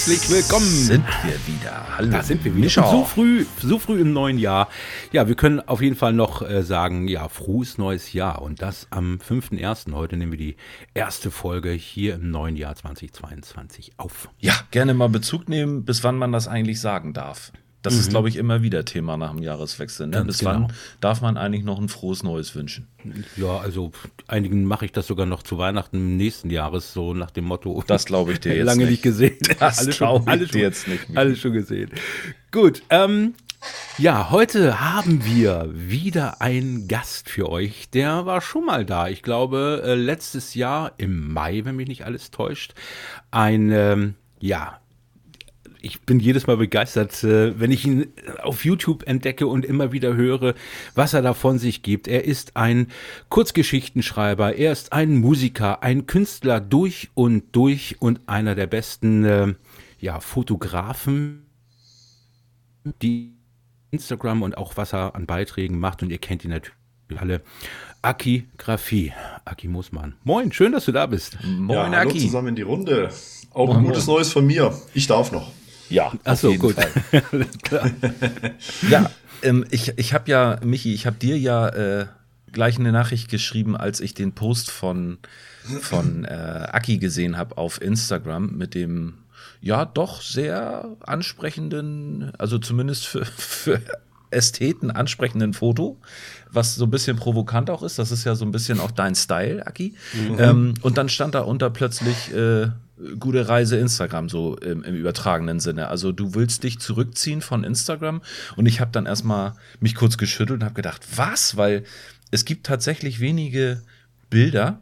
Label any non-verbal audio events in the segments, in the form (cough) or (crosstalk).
herzlich willkommen. Sind wir wieder. Hallo. Da sind wir wieder. So früh, so früh im neuen Jahr. Ja, wir können auf jeden Fall noch äh, sagen, ja, frohes neues Jahr. Und das am 5.1. Heute nehmen wir die erste Folge hier im neuen Jahr 2022 auf. Ja, gerne mal Bezug nehmen, bis wann man das eigentlich sagen darf. Das mhm. ist, glaube ich, immer wieder Thema nach dem Jahreswechsel. Ne? Bis genau. wann darf man eigentlich noch ein frohes Neues wünschen? Ja, also einigen mache ich das sogar noch zu Weihnachten nächsten Jahres, so nach dem Motto. Das glaube ich dir (laughs) jetzt Lange nicht. gesehen. (laughs) Das alles schon, dir jetzt nicht. Alles schon gesehen. Gut, ähm, ja, heute haben wir wieder einen Gast für euch. Der war schon mal da. Ich glaube, äh, letztes Jahr im Mai, wenn mich nicht alles täuscht. Ein, ähm, ja, ich bin jedes Mal begeistert, äh, wenn ich ihn auf YouTube entdecke und immer wieder höre, was er da von sich gibt. Er ist ein Kurzgeschichtenschreiber, er ist ein Musiker, ein Künstler durch und durch und einer der besten äh, ja, Fotografen, die Instagram und auch was er an Beiträgen macht und ihr kennt ihn natürlich alle. Aki Graphie, Aki Moosmann. Moin, schön, dass du da bist. Moin, ja, hallo Aki. zusammen in die Runde. Auch ein gutes Neues von mir. Ich darf noch. Ja, Achso, gut. (laughs) ja, ähm, ich, ich habe ja, Michi, ich habe dir ja äh, gleich eine Nachricht geschrieben, als ich den Post von, von äh, Aki gesehen habe auf Instagram mit dem ja doch sehr ansprechenden, also zumindest für, für Ästheten ansprechenden Foto, was so ein bisschen provokant auch ist. Das ist ja so ein bisschen auch dein Style, Aki. Mhm. Ähm, und dann stand da unter plötzlich äh, gute Reise Instagram, so im, im, übertragenen Sinne. Also du willst dich zurückziehen von Instagram und ich habe dann erstmal mich kurz geschüttelt und habe gedacht, was? Weil es gibt tatsächlich wenige Bilder,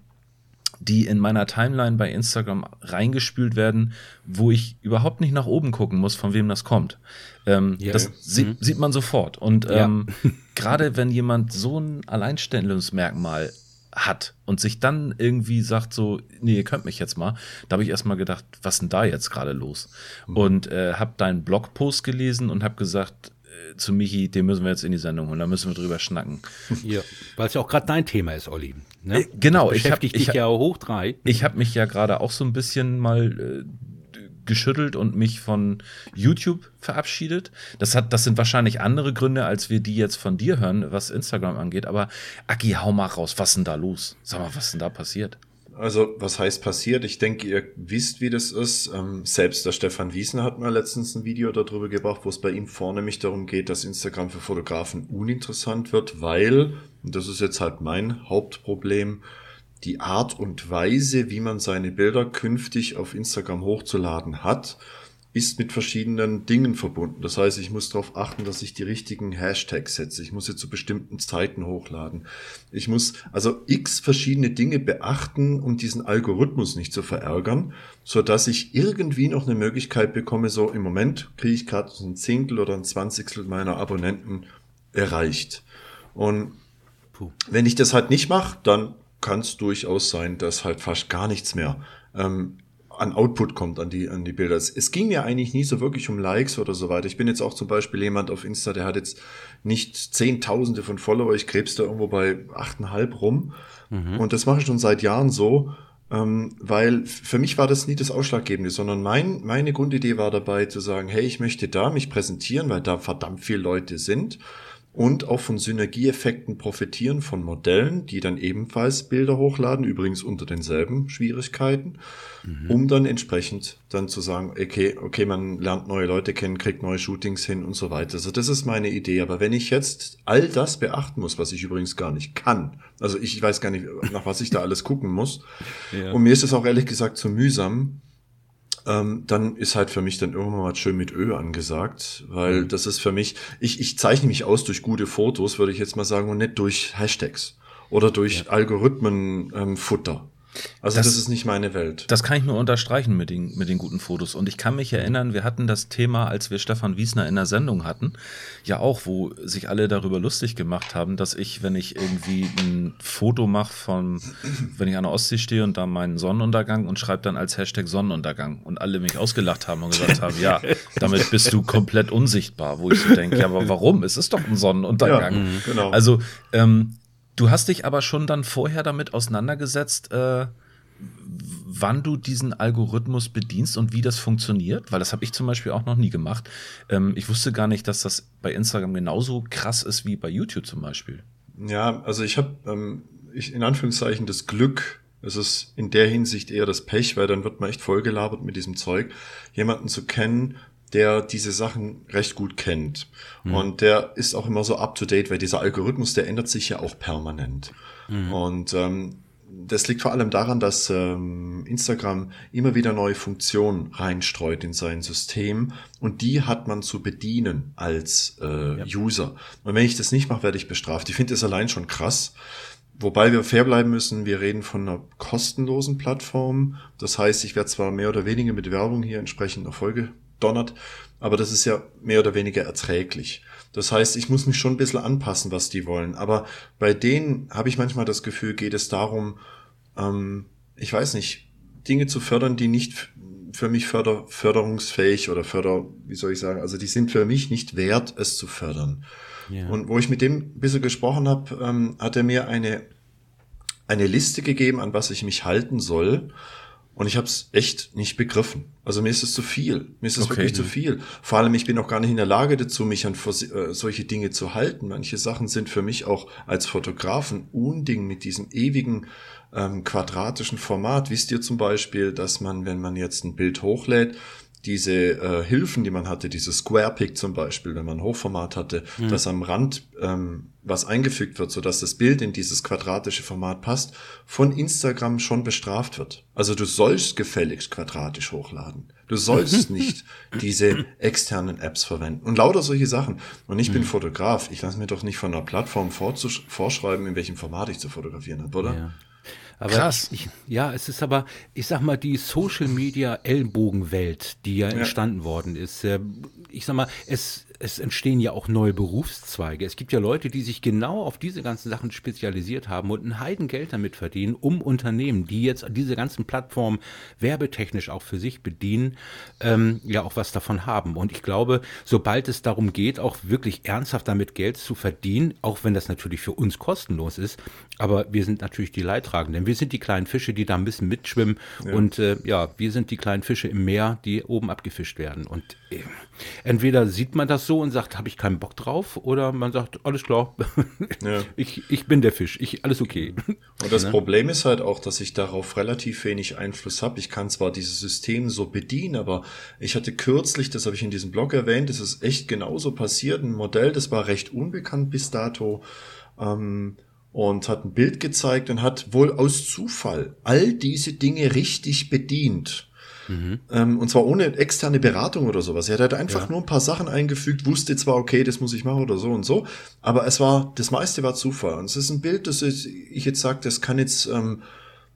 die in meiner Timeline bei Instagram reingespült werden, wo ich überhaupt nicht nach oben gucken muss, von wem das kommt. Ähm, ja, das ja. Mhm. sieht man sofort. Und ähm, ja. (laughs) gerade wenn jemand so ein Alleinstellungsmerkmal hat und sich dann irgendwie sagt so, nee, ihr könnt mich jetzt mal, da habe ich erstmal gedacht, was denn da jetzt gerade los? Mhm. Und äh, habe deinen Blogpost gelesen und habe gesagt, äh, zu Michi, den müssen wir jetzt in die Sendung holen, da müssen wir drüber schnacken. (laughs) Ja, weil es ja auch gerade dein Thema ist, Olli. Ne? Äh, genau, das beschäftigt ich habe dich ja hoch drei. Ich habe mich ja gerade auch so ein bisschen mal äh, geschüttelt und mich von YouTube verabschiedet. Das hat, das sind wahrscheinlich andere Gründe, als wir die jetzt von dir hören, was Instagram angeht. Aber Aki, hau mal raus. Was ist denn da los? Sag mal, was ist denn da passiert? Also, was heißt passiert? Ich denke, ihr wisst, wie das ist. Ähm, selbst der Stefan Wiesner hat mal letztens ein Video darüber gebracht, wo es bei ihm vornehmlich darum geht, dass Instagram für Fotografen uninteressant wird, weil, und das ist jetzt halt mein Hauptproblem, die Art und Weise, wie man seine Bilder künftig auf Instagram hochzuladen hat, ist mit verschiedenen Dingen verbunden. Das heißt, ich muss darauf achten, dass ich die richtigen Hashtags setze. Ich muss sie zu bestimmten Zeiten hochladen. Ich muss also x verschiedene Dinge beachten, um diesen Algorithmus nicht zu verärgern, so dass ich irgendwie noch eine Möglichkeit bekomme, so im Moment kriege ich gerade so ein Zehntel oder ein Zwanzigstel meiner Abonnenten erreicht. Und wenn ich das halt nicht mache, dann kann es durchaus sein, dass halt fast gar nichts mehr ähm, an Output kommt an die, an die Bilder. Es, ging mir eigentlich nie so wirklich um Likes oder so weiter. Ich bin jetzt auch zum Beispiel jemand auf Insta, der hat jetzt nicht Zehntausende von Follower. Ich krebs da irgendwo bei achteinhalb rum. Mhm. Und das mache ich schon seit Jahren so, ähm, weil für mich war das nie das Ausschlaggebende, sondern mein, meine Grundidee war dabei zu sagen, hey, ich möchte da mich präsentieren, weil da verdammt viele Leute sind und auch von Synergieeffekten profitieren von Modellen, die dann ebenfalls Bilder hochladen, übrigens unter denselben Schwierigkeiten, mhm. um dann entsprechend dann zu sagen, okay, okay, man lernt neue Leute kennen, kriegt neue Shootings hin und so weiter. Also das ist meine Idee. Aber wenn ich jetzt all das beachten muss, was ich übrigens gar nicht kann, also ich weiß gar nicht, nach was ich da alles gucken muss, (laughs) ja. und mir ist es auch ehrlich gesagt zu mühsam, ähm, dann ist halt für mich dann irgendwann mal schön mit Ö angesagt, weil mhm. das ist für mich, ich, ich zeichne mich aus durch gute Fotos, würde ich jetzt mal sagen, und nicht durch Hashtags oder durch ja. Algorithmenfutter. Ähm, also das, das, ist nicht meine Welt. Das kann ich nur unterstreichen mit den, mit den guten Fotos. Und ich kann mich erinnern, wir hatten das Thema, als wir Stefan Wiesner in der Sendung hatten, ja auch, wo sich alle darüber lustig gemacht haben, dass ich, wenn ich irgendwie ein Foto mache von, wenn ich an der Ostsee stehe und da meinen Sonnenuntergang und schreibe dann als Hashtag Sonnenuntergang und alle mich ausgelacht haben und gesagt haben, ja, (laughs) damit bist du komplett unsichtbar, wo ich so denke, ja, aber warum? Es ist doch ein Sonnenuntergang. Ja, genau. Also, ähm, Du hast dich aber schon dann vorher damit auseinandergesetzt, äh, wann du diesen Algorithmus bedienst und wie das funktioniert? Weil das habe ich zum Beispiel auch noch nie gemacht. Ähm, ich wusste gar nicht, dass das bei Instagram genauso krass ist wie bei YouTube zum Beispiel. Ja, also ich habe ähm, in Anführungszeichen das Glück, es ist in der Hinsicht eher das Pech, weil dann wird man echt vollgelabert mit diesem Zeug, jemanden zu kennen, der diese Sachen recht gut kennt. Mhm. Und der ist auch immer so up-to-date, weil dieser Algorithmus, der ändert sich ja auch permanent. Mhm. Und ähm, das liegt vor allem daran, dass ähm, Instagram immer wieder neue Funktionen reinstreut in sein System und die hat man zu bedienen als äh, ja. User. Und wenn ich das nicht mache, werde ich bestraft. Ich finde das allein schon krass. Wobei wir fair bleiben müssen, wir reden von einer kostenlosen Plattform. Das heißt, ich werde zwar mehr oder weniger mit Werbung hier entsprechend Erfolge donnert, aber das ist ja mehr oder weniger erträglich. Das heißt, ich muss mich schon ein bisschen anpassen, was die wollen. Aber bei denen habe ich manchmal das Gefühl, geht es darum, ähm, ich weiß nicht, Dinge zu fördern, die nicht für mich förder, förderungsfähig oder förder, wie soll ich sagen, also die sind für mich nicht wert, es zu fördern. Ja. Und wo ich mit dem ein bisschen gesprochen habe, ähm, hat er mir eine, eine Liste gegeben, an was ich mich halten soll. Und ich habe es echt nicht begriffen. Also mir ist es zu viel. Mir ist es okay. wirklich zu viel. Vor allem, ich bin auch gar nicht in der Lage dazu, mich an äh, solche Dinge zu halten. Manche Sachen sind für mich auch als Fotografen Unding mit diesem ewigen ähm, quadratischen Format. Wisst ihr zum Beispiel, dass man, wenn man jetzt ein Bild hochlädt, diese äh, Hilfen, die man hatte, diese Square Pick zum Beispiel, wenn man Hochformat hatte, mhm. dass am Rand ähm, was eingefügt wird, so dass das Bild in dieses quadratische Format passt, von Instagram schon bestraft wird. Also du sollst gefälligst quadratisch hochladen. Du sollst (laughs) nicht diese externen Apps verwenden und lauter solche Sachen. Und ich mhm. bin Fotograf. Ich lasse mir doch nicht von einer Plattform vorschreiben, in welchem Format ich zu fotografieren habe, oder? Ja. Aber Krass. Ich, ja, es ist aber, ich sag mal, die Social Media Ellbogenwelt, die ja, ja. entstanden worden ist. Äh, ich sag mal, es es entstehen ja auch neue Berufszweige. Es gibt ja Leute, die sich genau auf diese ganzen Sachen spezialisiert haben und ein Heidengeld damit verdienen, um Unternehmen, die jetzt diese ganzen Plattformen werbetechnisch auch für sich bedienen, ähm, ja auch was davon haben. Und ich glaube, sobald es darum geht, auch wirklich ernsthaft damit Geld zu verdienen, auch wenn das natürlich für uns kostenlos ist, aber wir sind natürlich die Leidtragenden. Wir sind die kleinen Fische, die da ein bisschen mitschwimmen ja. und äh, ja, wir sind die kleinen Fische im Meer, die oben abgefischt werden. Und äh, entweder sieht man das so und sagt, habe ich keinen Bock drauf, oder man sagt, alles klar, (laughs) ja. ich, ich bin der Fisch, ich, alles okay. Und das ne? Problem ist halt auch, dass ich darauf relativ wenig Einfluss habe. Ich kann zwar dieses System so bedienen, aber ich hatte kürzlich, das habe ich in diesem Blog erwähnt, das ist echt genauso passiert, ein Modell, das war recht unbekannt bis dato. Ähm, und hat ein Bild gezeigt und hat wohl aus Zufall all diese Dinge richtig bedient. Mhm. Ähm, und zwar ohne externe Beratung oder sowas. Er hat halt einfach ja. nur ein paar Sachen eingefügt, wusste zwar, okay, das muss ich machen oder so und so, aber es war, das meiste war Zufall. Und es ist ein Bild, das ich jetzt sage, das kann jetzt ähm,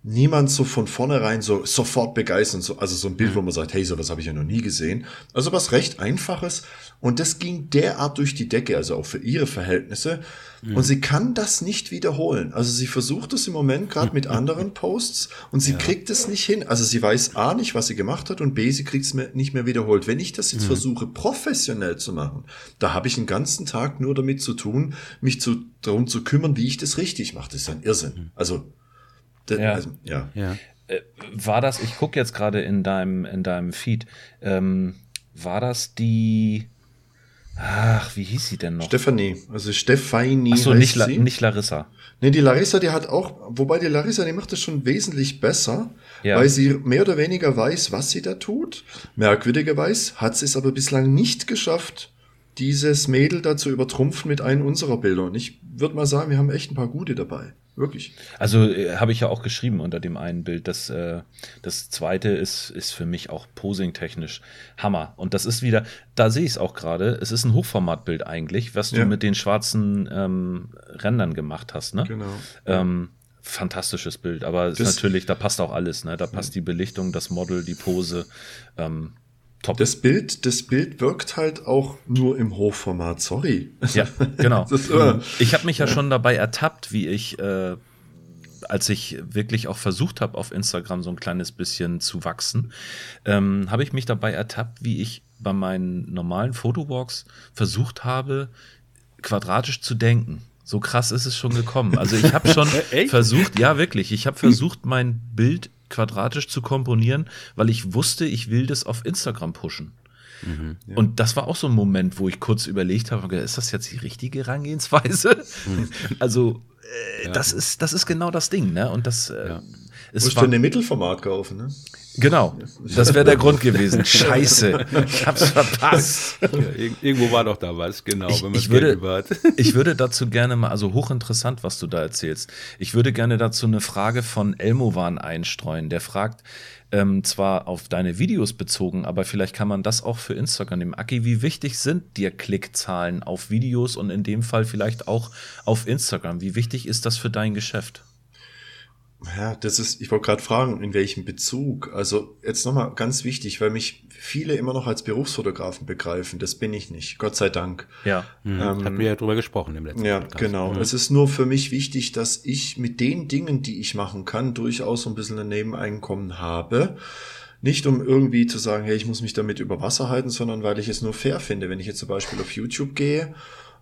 niemand so von vornherein so sofort begeistern. So, also so ein Bild, wo man sagt, hey, sowas habe ich ja noch nie gesehen. Also was recht Einfaches. Und das ging derart durch die Decke, also auch für ihre Verhältnisse. Mhm. Und sie kann das nicht wiederholen. Also sie versucht es im Moment gerade mit anderen Posts und sie ja. kriegt es nicht hin. Also sie weiß A nicht, was sie gemacht hat und B, sie kriegt es nicht mehr wiederholt. Wenn ich das jetzt mhm. versuche, professionell zu machen, da habe ich einen ganzen Tag nur damit zu tun, mich zu, darum zu kümmern, wie ich das richtig mache. Das ist ein Irrsinn. Mhm. Also ja. Also, ja. ja. Äh, war das, ich gucke jetzt gerade in deinem, in deinem Feed, ähm, war das die, ach, wie hieß sie denn noch? Stefanie, also Stefanie. Achso, nicht, La nicht Larissa. Nee, die Larissa, die hat auch, wobei die Larissa, die macht das schon wesentlich besser, ja. weil sie mehr oder weniger weiß, was sie da tut. Merkwürdigerweise hat sie es aber bislang nicht geschafft, dieses Mädel da zu übertrumpfen mit einem unserer Bilder. Und ich würde mal sagen, wir haben echt ein paar gute dabei. Wirklich. Also äh, habe ich ja auch geschrieben unter dem einen Bild. Das, äh, das zweite ist, ist für mich auch posing-technisch Hammer. Und das ist wieder, da sehe ich es auch gerade, es ist ein Hochformatbild eigentlich, was du ja. mit den schwarzen ähm, Rändern gemacht hast. Ne? Genau. Ähm, fantastisches Bild, aber es ist natürlich, da passt auch alles. Ne? Da passt die Belichtung, das Model, die Pose. Ähm, Top. Das Bild, das Bild wirkt halt auch nur im Hochformat, sorry. Ja, genau. (laughs) ist, äh, ich habe mich ja schon dabei ertappt, wie ich, äh, als ich wirklich auch versucht habe, auf Instagram so ein kleines bisschen zu wachsen, ähm, habe ich mich dabei ertappt, wie ich bei meinen normalen Fotowalks versucht habe, quadratisch zu denken. So krass ist es schon gekommen. Also ich habe schon (laughs) versucht, ja wirklich, ich habe versucht, mein Bild quadratisch zu komponieren, weil ich wusste, ich will das auf Instagram pushen. Mhm, ja. Und das war auch so ein Moment, wo ich kurz überlegt habe, ist das jetzt die richtige Herangehensweise? Mhm. (laughs) also, äh, ja. das ist, das ist genau das Ding, ne? Und das, äh, ja. es Musst du eine Mittelformat kaufen, ne? Genau, das wäre der Grund gewesen. (laughs) Scheiße, ich hab's verpasst. Irgendwo war doch da was, genau, ich, wenn man ich würde, (laughs) ich würde dazu gerne mal, also hochinteressant, was du da erzählst. Ich würde gerne dazu eine Frage von Elmovan einstreuen. Der fragt, ähm, zwar auf deine Videos bezogen, aber vielleicht kann man das auch für Instagram nehmen. Aki, wie wichtig sind dir Klickzahlen auf Videos und in dem Fall vielleicht auch auf Instagram? Wie wichtig ist das für dein Geschäft? Ja, das ist, ich wollte gerade fragen, in welchem Bezug. Also jetzt nochmal ganz wichtig, weil mich viele immer noch als Berufsfotografen begreifen. Das bin ich nicht, Gott sei Dank. Ja, mhm. ähm, hatten wir ja drüber gesprochen im letzten Ja, Podcast. genau. Mhm. Es ist nur für mich wichtig, dass ich mit den Dingen, die ich machen kann, durchaus so ein bisschen ein Nebeneinkommen habe. Nicht um irgendwie zu sagen, hey, ich muss mich damit über Wasser halten, sondern weil ich es nur fair finde. Wenn ich jetzt zum Beispiel auf YouTube gehe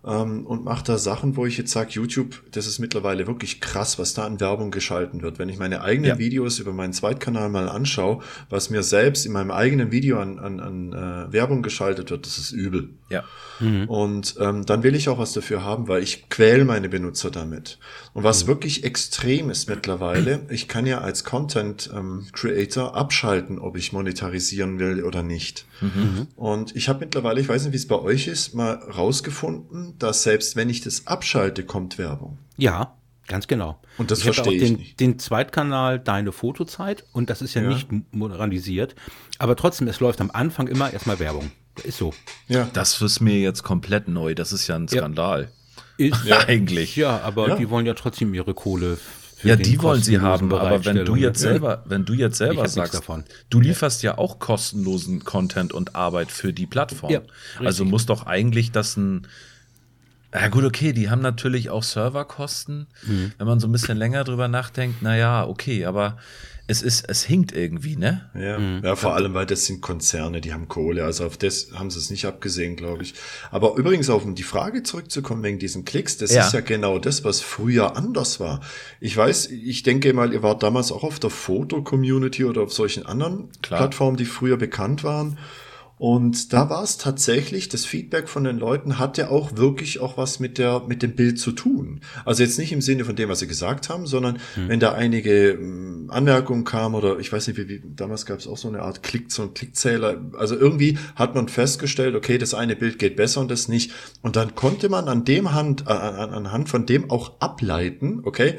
ähm, und mache da Sachen, wo ich jetzt sage, YouTube, das ist mittlerweile wirklich krass, was da an Werbung geschalten wird. Wenn ich meine eigenen ja. Videos über meinen Zweitkanal mal anschaue, was mir selbst in meinem eigenen Video an, an, an äh, Werbung geschaltet wird, das ist übel. Ja. Mhm. Und ähm, dann will ich auch was dafür haben, weil ich quäl meine Benutzer damit. Und was mhm. wirklich extrem ist mittlerweile, ich kann ja als Content ähm, Creator abschalten, ob ich monetarisieren will oder nicht. Mhm. Und ich habe mittlerweile, ich weiß nicht, wie es bei euch ist, mal rausgefunden, dass selbst wenn ich das abschalte, kommt Werbung. Ja, Ganz genau. Und das ich verstehe ich den, nicht. den Zweitkanal Deine Fotozeit und das ist ja, ja, nicht moralisiert, aber trotzdem, es läuft am Anfang immer erstmal Werbung. Ist so. Ja. Das ist mir jetzt komplett neu. Das ist ja ein Skandal. Ja. Ist, ja. Eigentlich. Ja, aber ja. die wollen ja trotzdem ihre Kohle. Ja, die wollen sie haben, aber wenn du jetzt selber, wenn du jetzt selber sagst, du lieferst ja auch kostenlosen Content und Arbeit für die Plattform. Ja, also muss doch eigentlich das ein ja gut, okay, die haben natürlich auch Serverkosten. Mhm. Wenn man so ein bisschen länger drüber nachdenkt, naja, okay, aber es ist, es hinkt irgendwie, ne? Ja, mhm. ja vor allem, weil das sind Konzerne, die haben Kohle. Also auf das haben sie es nicht abgesehen, glaube ich. Aber übrigens, auf um die Frage zurückzukommen wegen diesen Klicks, das ja. ist ja genau das, was früher anders war. Ich weiß, ich denke mal, ihr wart damals auch auf der Foto-Community oder auf solchen anderen Klar. Plattformen, die früher bekannt waren. Und da war es tatsächlich, das Feedback von den Leuten hatte auch wirklich auch was mit der, mit dem Bild zu tun. Also jetzt nicht im Sinne von dem, was sie gesagt haben, sondern hm. wenn da einige hm, Anmerkungen kamen oder ich weiß nicht, wie, wie damals gab es auch so eine Art Klick, so ein Klickzähler. Also irgendwie hat man festgestellt, okay, das eine Bild geht besser und das nicht. Und dann konnte man an dem Hand, äh, anhand von dem auch ableiten, okay,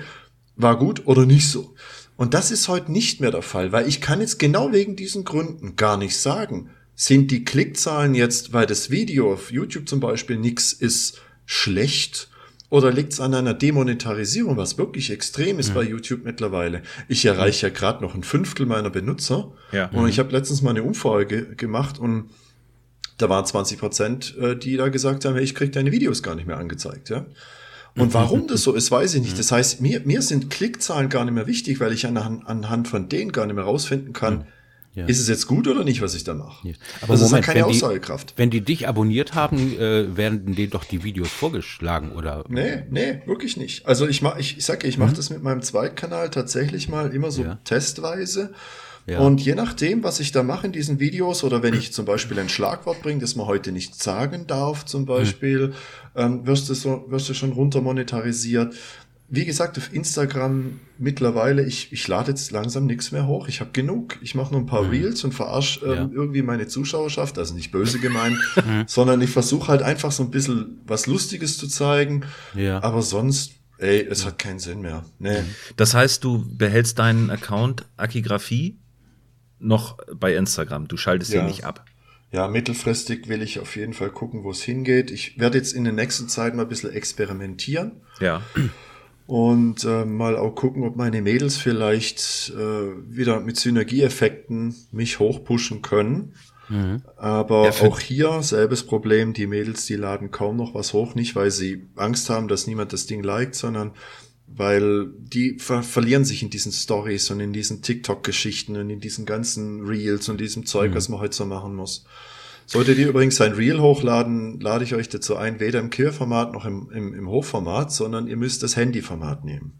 war gut oder nicht so. Und das ist heute nicht mehr der Fall, weil ich kann jetzt genau wegen diesen Gründen gar nicht sagen, sind die Klickzahlen jetzt, weil das Video auf YouTube zum Beispiel nichts ist, schlecht? Oder liegt es an einer Demonetarisierung, was wirklich extrem ist mhm. bei YouTube mittlerweile? Ich erreiche ja gerade noch ein Fünftel meiner Benutzer. Ja. Und mhm. ich habe letztens mal eine Umfrage gemacht und da waren 20 Prozent, äh, die da gesagt haben, hey, ich krieg deine Videos gar nicht mehr angezeigt. Ja? Und mhm. warum das so (laughs) ist, weiß ich nicht. Mhm. Das heißt, mir, mir sind Klickzahlen gar nicht mehr wichtig, weil ich anhand, anhand von denen gar nicht mehr rausfinden kann, ja. Ist es jetzt gut oder nicht, was ich da mache? Ja. Aber das Moment, ist ja keine wenn Aussagekraft. Die, wenn die dich abonniert haben, äh, werden denen doch die Videos vorgeschlagen, oder? Nee, nee, wirklich nicht. Also ich mach, ich, ich sag, ich mache mhm. das mit meinem Zweitkanal tatsächlich mal immer so ja. testweise. Ja. Und je nachdem, was ich da mache in diesen Videos oder wenn ich zum Beispiel ein Schlagwort bringe, das man heute nicht sagen darf, zum Beispiel, mhm. ähm, wirst, du so, wirst du schon runter monetarisiert wie gesagt, auf Instagram mittlerweile, ich, ich lade jetzt langsam nichts mehr hoch. Ich habe genug. Ich mache nur ein paar mhm. Reels und verarsche ähm, ja. irgendwie meine Zuschauerschaft, also nicht böse gemeint, (laughs) mhm. sondern ich versuche halt einfach so ein bisschen was Lustiges zu zeigen. Ja. Aber sonst, ey, es hat keinen Sinn mehr. Nee. Mhm. Das heißt, du behältst deinen Account Akigraphie noch bei Instagram. Du schaltest ja. ihn nicht ab. Ja, mittelfristig will ich auf jeden Fall gucken, wo es hingeht. Ich werde jetzt in der nächsten Zeit mal ein bisschen experimentieren. Ja und äh, mal auch gucken, ob meine Mädels vielleicht äh, wieder mit Synergieeffekten mich hochpushen können. Mhm. Aber ja, auch hier selbes Problem, die Mädels, die laden kaum noch was hoch, nicht weil sie Angst haben, dass niemand das Ding liked, sondern weil die ver verlieren sich in diesen Stories und in diesen TikTok-Geschichten und in diesen ganzen Reels und diesem Zeug, mhm. was man heute so machen muss. Solltet ihr übrigens ein Reel hochladen, lade ich euch dazu ein, weder im Querformat noch im, im, im Hochformat, sondern ihr müsst das Handyformat nehmen.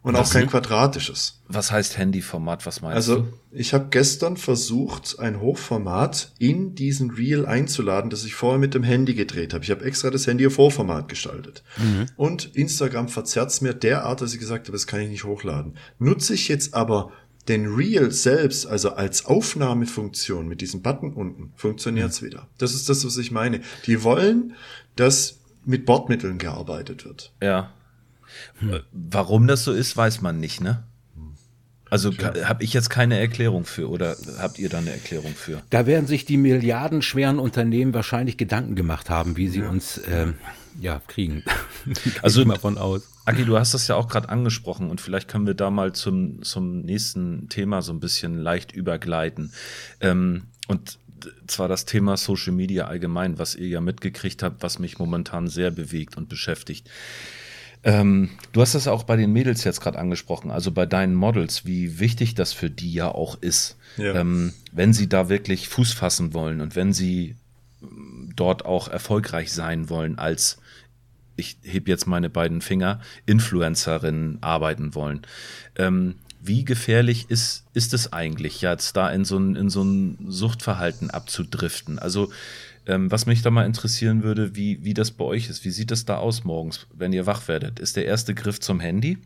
Und auch kein quadratisches. Was heißt Handyformat? Was meinst also, du? Also, ich habe gestern versucht, ein Hochformat in diesen Reel einzuladen, das ich vorher mit dem Handy gedreht habe. Ich habe extra das Handy auf Hochformat gestaltet. Mhm. Und Instagram verzerrt mir derart, dass ich gesagt habe, das kann ich nicht hochladen. Nutze ich jetzt aber den Reel selbst, also als Aufnahmefunktion mit diesem Button unten, funktioniert's mhm. wieder. Das ist das, was ich meine. Die wollen, dass mit Bordmitteln gearbeitet wird. Ja. Hm. Warum das so ist, weiß man nicht, ne? Also habe ich jetzt keine Erklärung für oder habt ihr da eine Erklärung für? Da werden sich die milliardenschweren Unternehmen wahrscheinlich Gedanken gemacht haben, wie sie ja. uns ähm, ja, kriegen. (laughs) also mal von aus. Aki, du hast das ja auch gerade angesprochen und vielleicht können wir da mal zum, zum nächsten Thema so ein bisschen leicht übergleiten. Ähm, und zwar das Thema Social Media allgemein, was ihr ja mitgekriegt habt, was mich momentan sehr bewegt und beschäftigt. Ähm, du hast das auch bei den Mädels jetzt gerade angesprochen, also bei deinen Models, wie wichtig das für die ja auch ist, ja. Ähm, wenn sie da wirklich Fuß fassen wollen und wenn sie ähm, dort auch erfolgreich sein wollen als ich heb jetzt meine beiden Finger, Influencerinnen arbeiten wollen. Ähm, wie gefährlich ist, ist es eigentlich, jetzt da in so ein, in so ein Suchtverhalten abzudriften? Also ähm, was mich da mal interessieren würde, wie, wie das bei euch ist. Wie sieht es da aus morgens, wenn ihr wach werdet? Ist der erste Griff zum Handy?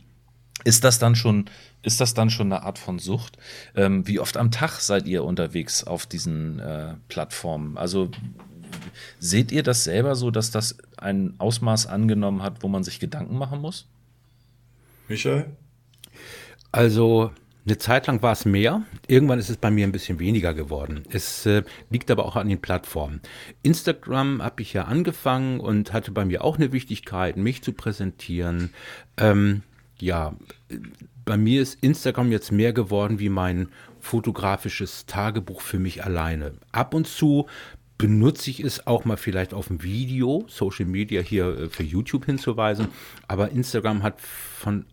Ist das dann schon, ist das dann schon eine Art von Sucht? Ähm, wie oft am Tag seid ihr unterwegs auf diesen äh, Plattformen? Also seht ihr das selber so, dass das ein Ausmaß angenommen hat, wo man sich Gedanken machen muss? Michael? Also eine Zeit lang war es mehr, irgendwann ist es bei mir ein bisschen weniger geworden. Es äh, liegt aber auch an den Plattformen. Instagram habe ich ja angefangen und hatte bei mir auch eine Wichtigkeit, mich zu präsentieren. Ähm, ja, bei mir ist Instagram jetzt mehr geworden wie mein fotografisches Tagebuch für mich alleine. Ab und zu benutze ich es auch mal vielleicht auf dem Video, Social Media hier äh, für YouTube hinzuweisen, aber Instagram hat von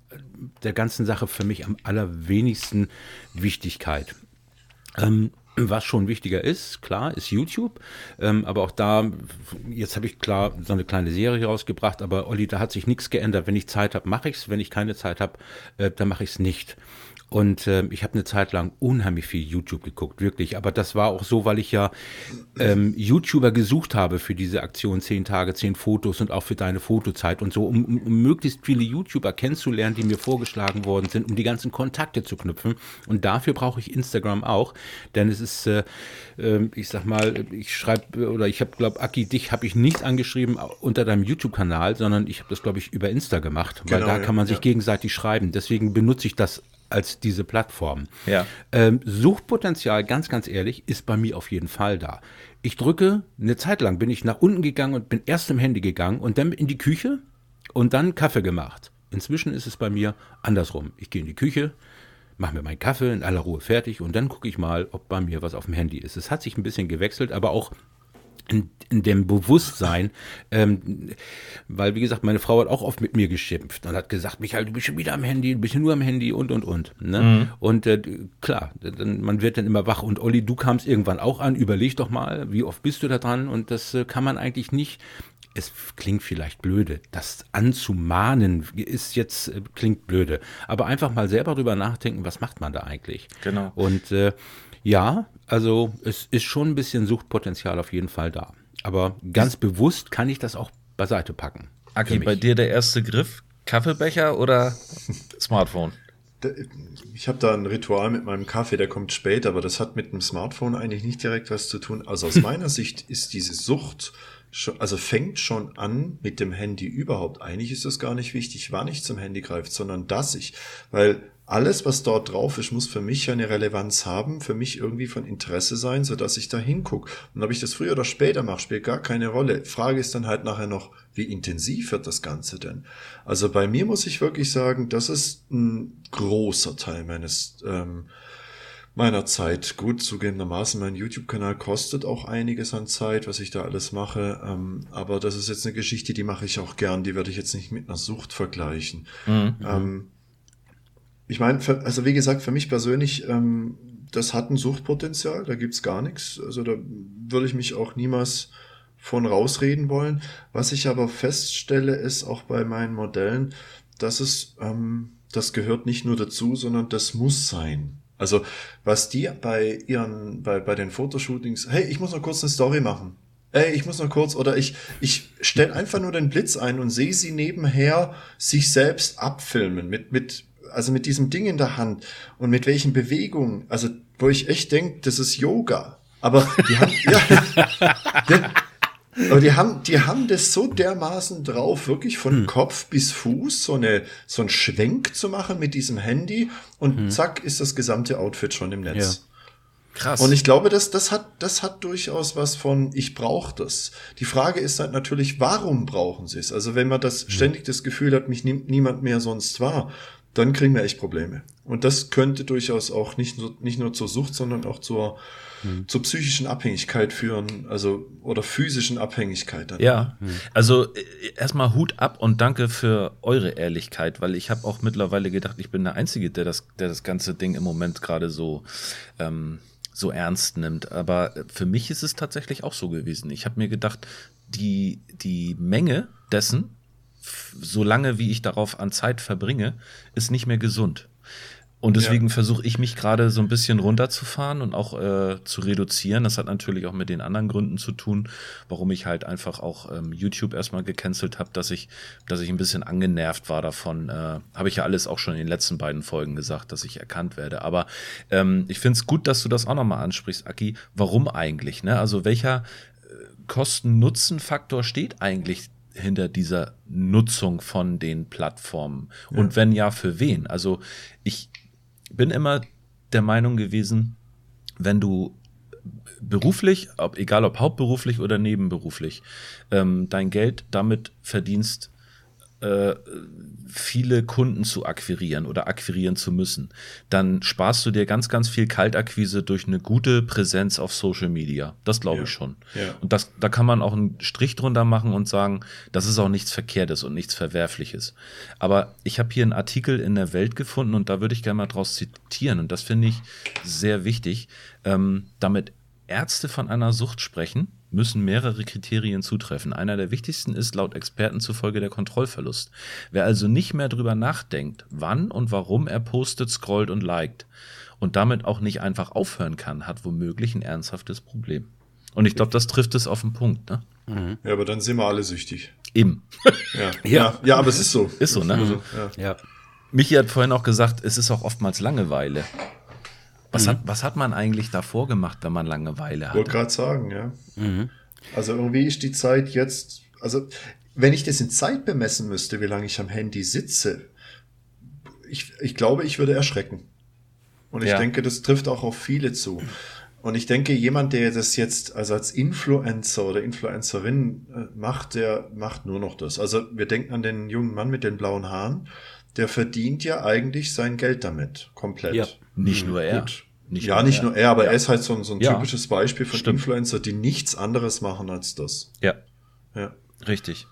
der ganzen Sache für mich am allerwenigsten Wichtigkeit. Ähm, was schon wichtiger ist, klar, ist YouTube. Ähm, aber auch da, jetzt habe ich klar so eine kleine Serie rausgebracht, aber Olli, da hat sich nichts geändert. Wenn ich Zeit habe, mache ich es. Wenn ich keine Zeit habe, äh, dann mache ich es nicht. Und äh, ich habe eine Zeit lang unheimlich viel YouTube geguckt, wirklich. Aber das war auch so, weil ich ja ähm, YouTuber gesucht habe für diese Aktion zehn Tage, zehn Fotos und auch für deine Fotozeit und so, um, um, möglichst viele YouTuber kennenzulernen, die mir vorgeschlagen worden sind, um die ganzen Kontakte zu knüpfen. Und dafür brauche ich Instagram auch, denn es ist, äh, äh, ich sag mal, ich schreibe oder ich habe, glaube Aki, dich habe ich nicht angeschrieben unter deinem YouTube-Kanal, sondern ich habe das, glaube ich, über Insta gemacht, weil genau, da kann man sich ja. gegenseitig schreiben. Deswegen benutze ich das als diese Plattform. Ja. Ähm, Suchtpotenzial, ganz, ganz ehrlich, ist bei mir auf jeden Fall da. Ich drücke, eine Zeit lang bin ich nach unten gegangen und bin erst im Handy gegangen und dann in die Küche und dann Kaffee gemacht. Inzwischen ist es bei mir andersrum. Ich gehe in die Küche, mache mir meinen Kaffee in aller Ruhe fertig und dann gucke ich mal, ob bei mir was auf dem Handy ist. Es hat sich ein bisschen gewechselt, aber auch in, in dem Bewusstsein, ähm, weil wie gesagt, meine Frau hat auch oft mit mir geschimpft und hat gesagt, Michael, du bist schon wieder am Handy, du bist nur am Handy und und und. Ne? Mhm. Und äh, klar, dann, man wird dann immer wach und Olli, du kamst irgendwann auch an, überleg doch mal, wie oft bist du da dran und das äh, kann man eigentlich nicht es klingt vielleicht blöde. Das anzumahnen ist jetzt, äh, klingt blöde. Aber einfach mal selber drüber nachdenken, was macht man da eigentlich? Genau. Und äh, ja, also es ist schon ein bisschen Suchtpotenzial auf jeden Fall da. Aber ganz bewusst kann ich das auch beiseite packen. Aki, bei dir der erste Griff? Kaffeebecher oder Smartphone? Ich habe da ein Ritual mit meinem Kaffee, der kommt später, aber das hat mit dem Smartphone eigentlich nicht direkt was zu tun. Also aus (laughs) meiner Sicht ist diese Sucht schon, also fängt schon an mit dem Handy überhaupt. Eigentlich ist das gar nicht wichtig, wann ich zum Handy greife, sondern dass ich, weil alles, was dort drauf ist, muss für mich eine Relevanz haben, für mich irgendwie von Interesse sein, so dass ich da hingucke. Und ob ich das früher oder später mache, spielt gar keine Rolle. Frage ist dann halt nachher noch, wie intensiv wird das Ganze denn? Also bei mir muss ich wirklich sagen, das ist ein großer Teil meines ähm, meiner Zeit. Gut, zugegebenermaßen, mein YouTube-Kanal kostet auch einiges an Zeit, was ich da alles mache. Ähm, aber das ist jetzt eine Geschichte, die mache ich auch gern. Die werde ich jetzt nicht mit einer Sucht vergleichen. Mhm. Ähm, ich meine, also wie gesagt, für mich persönlich, ähm, das hat ein Suchtpotenzial, da gibt's gar nichts. Also da würde ich mich auch niemals von rausreden wollen. Was ich aber feststelle, ist auch bei meinen Modellen, dass es ähm, das gehört nicht nur dazu, sondern das muss sein. Also, was die bei ihren, bei, bei den Fotoshootings, hey, ich muss noch kurz eine Story machen. Ey, ich muss noch kurz, oder ich, ich stelle einfach nur den Blitz ein und sehe sie nebenher sich selbst abfilmen mit, mit, also mit diesem Ding in der Hand und mit welchen Bewegungen, also wo ich echt denke, das ist Yoga. Aber die haben, (laughs) ja, aber die haben, die haben das so dermaßen drauf, wirklich von hm. Kopf bis Fuß so eine, so ein Schwenk zu machen mit diesem Handy und hm. zack ist das gesamte Outfit schon im Netz. Ja. Krass. Und ich glaube, das, das hat, das hat durchaus was von, ich brauche das. Die Frage ist halt natürlich, warum brauchen sie es? Also wenn man das hm. ständig das Gefühl hat, mich nimmt niemand mehr sonst wahr, dann kriegen wir echt Probleme. Und das könnte durchaus auch nicht nur, nicht nur zur Sucht, sondern auch zur, hm. zur psychischen Abhängigkeit führen, also oder physischen Abhängigkeit. Dann. Ja, hm. also äh, erstmal Hut ab und danke für eure Ehrlichkeit, weil ich habe auch mittlerweile gedacht, ich bin der Einzige, der das, der das ganze Ding im Moment gerade so ähm, so ernst nimmt. Aber für mich ist es tatsächlich auch so gewesen. Ich habe mir gedacht, die, die Menge dessen, so lange wie ich darauf an Zeit verbringe, ist nicht mehr gesund. Und deswegen ja. versuche ich mich gerade so ein bisschen runterzufahren und auch äh, zu reduzieren. Das hat natürlich auch mit den anderen Gründen zu tun, warum ich halt einfach auch ähm, YouTube erstmal gecancelt habe, dass ich, dass ich ein bisschen angenervt war davon. Äh, habe ich ja alles auch schon in den letzten beiden Folgen gesagt, dass ich erkannt werde. Aber ähm, ich finde es gut, dass du das auch nochmal ansprichst, Aki. Warum eigentlich? Ne? Also welcher äh, Kosten-Nutzen-Faktor steht eigentlich hinter dieser Nutzung von den Plattformen? Und wenn ja, für wen? Also ich bin immer der Meinung gewesen, wenn du beruflich, ob, egal ob hauptberuflich oder nebenberuflich, ähm, dein Geld damit verdienst, viele Kunden zu akquirieren oder akquirieren zu müssen, dann sparst du dir ganz, ganz viel Kaltakquise durch eine gute Präsenz auf Social Media. Das glaube ja. ich schon. Ja. Und das, da kann man auch einen Strich drunter machen und sagen, das ist auch nichts Verkehrtes und nichts Verwerfliches. Aber ich habe hier einen Artikel in der Welt gefunden und da würde ich gerne mal draus zitieren und das finde ich sehr wichtig. Ähm, damit Ärzte von einer Sucht sprechen, müssen mehrere Kriterien zutreffen. Einer der wichtigsten ist laut Experten zufolge der Kontrollverlust. Wer also nicht mehr drüber nachdenkt, wann und warum er postet, scrollt und liked und damit auch nicht einfach aufhören kann, hat womöglich ein ernsthaftes Problem. Und ich glaube, das trifft es auf den Punkt. Ne? Mhm. Ja, aber dann sind wir alle süchtig. Eben. (laughs) Ja, ja. ja aber es ist so. Ist so, ne? Also, ja. ja. Michi hat vorhin auch gesagt, es ist auch oftmals Langeweile. Was, mhm. hat, was hat man eigentlich davor gemacht, wenn man Langeweile hat? Wollte gerade sagen, ja. Mhm. Also irgendwie ist die Zeit jetzt, also wenn ich das in Zeit bemessen müsste, wie lange ich am Handy sitze, ich, ich glaube, ich würde erschrecken. Und ich ja. denke, das trifft auch auf viele zu. Und ich denke, jemand, der das jetzt also als Influencer oder Influencerin äh, macht, der macht nur noch das. Also wir denken an den jungen Mann mit den blauen Haaren, der verdient ja eigentlich sein Geld damit, komplett. Ja. Nicht nur er. Gut. Nicht ja, nur nicht er. nur er, aber ja. er ist halt so, so ein ja. typisches Beispiel von Stimmt. Influencer, die nichts anderes machen als das. Ja. Ja. Richtig.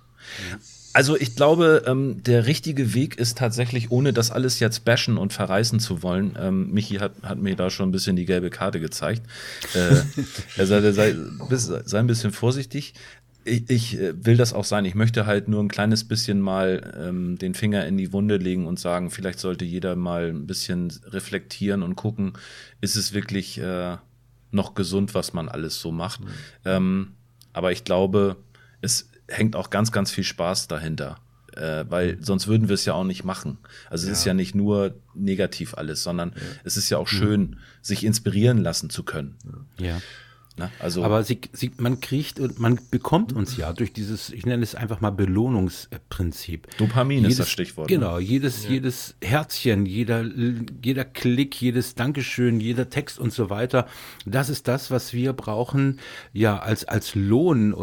Also ich glaube, ähm, der richtige Weg ist tatsächlich, ohne das alles jetzt bashen und verreißen zu wollen. Ähm, Michi hat, hat mir da schon ein bisschen die gelbe Karte gezeigt. Äh, (laughs) er sei, sei, sei ein bisschen vorsichtig ich, ich, äh, will das auch sein. Ich möchte halt nur ein kleines bisschen mal ähm, den Finger in die Wunde legen und sagen, vielleicht sollte jeder mal ein bisschen reflektieren und gucken, ist es wirklich äh, noch gesund, was man alles so macht. Mhm. Ähm, aber ich glaube, es hängt auch ganz, ganz viel Spaß dahinter. Äh, weil mhm. sonst würden wir es ja auch nicht machen. Also ja. es ist ja nicht nur negativ alles, sondern ja. es ist ja auch mhm. schön, mhm. sich inspirieren lassen zu können. Ja. Ne? Also Aber sie, sie, man kriegt und man bekommt uns ja durch dieses, ich nenne es einfach mal Belohnungsprinzip. Dopamin jedes, ist das Stichwort. Ne? Genau, jedes, ja. jedes Herzchen, jeder, jeder Klick, jedes Dankeschön, jeder Text und so weiter. Das ist das, was wir brauchen, ja, als, als Lohn,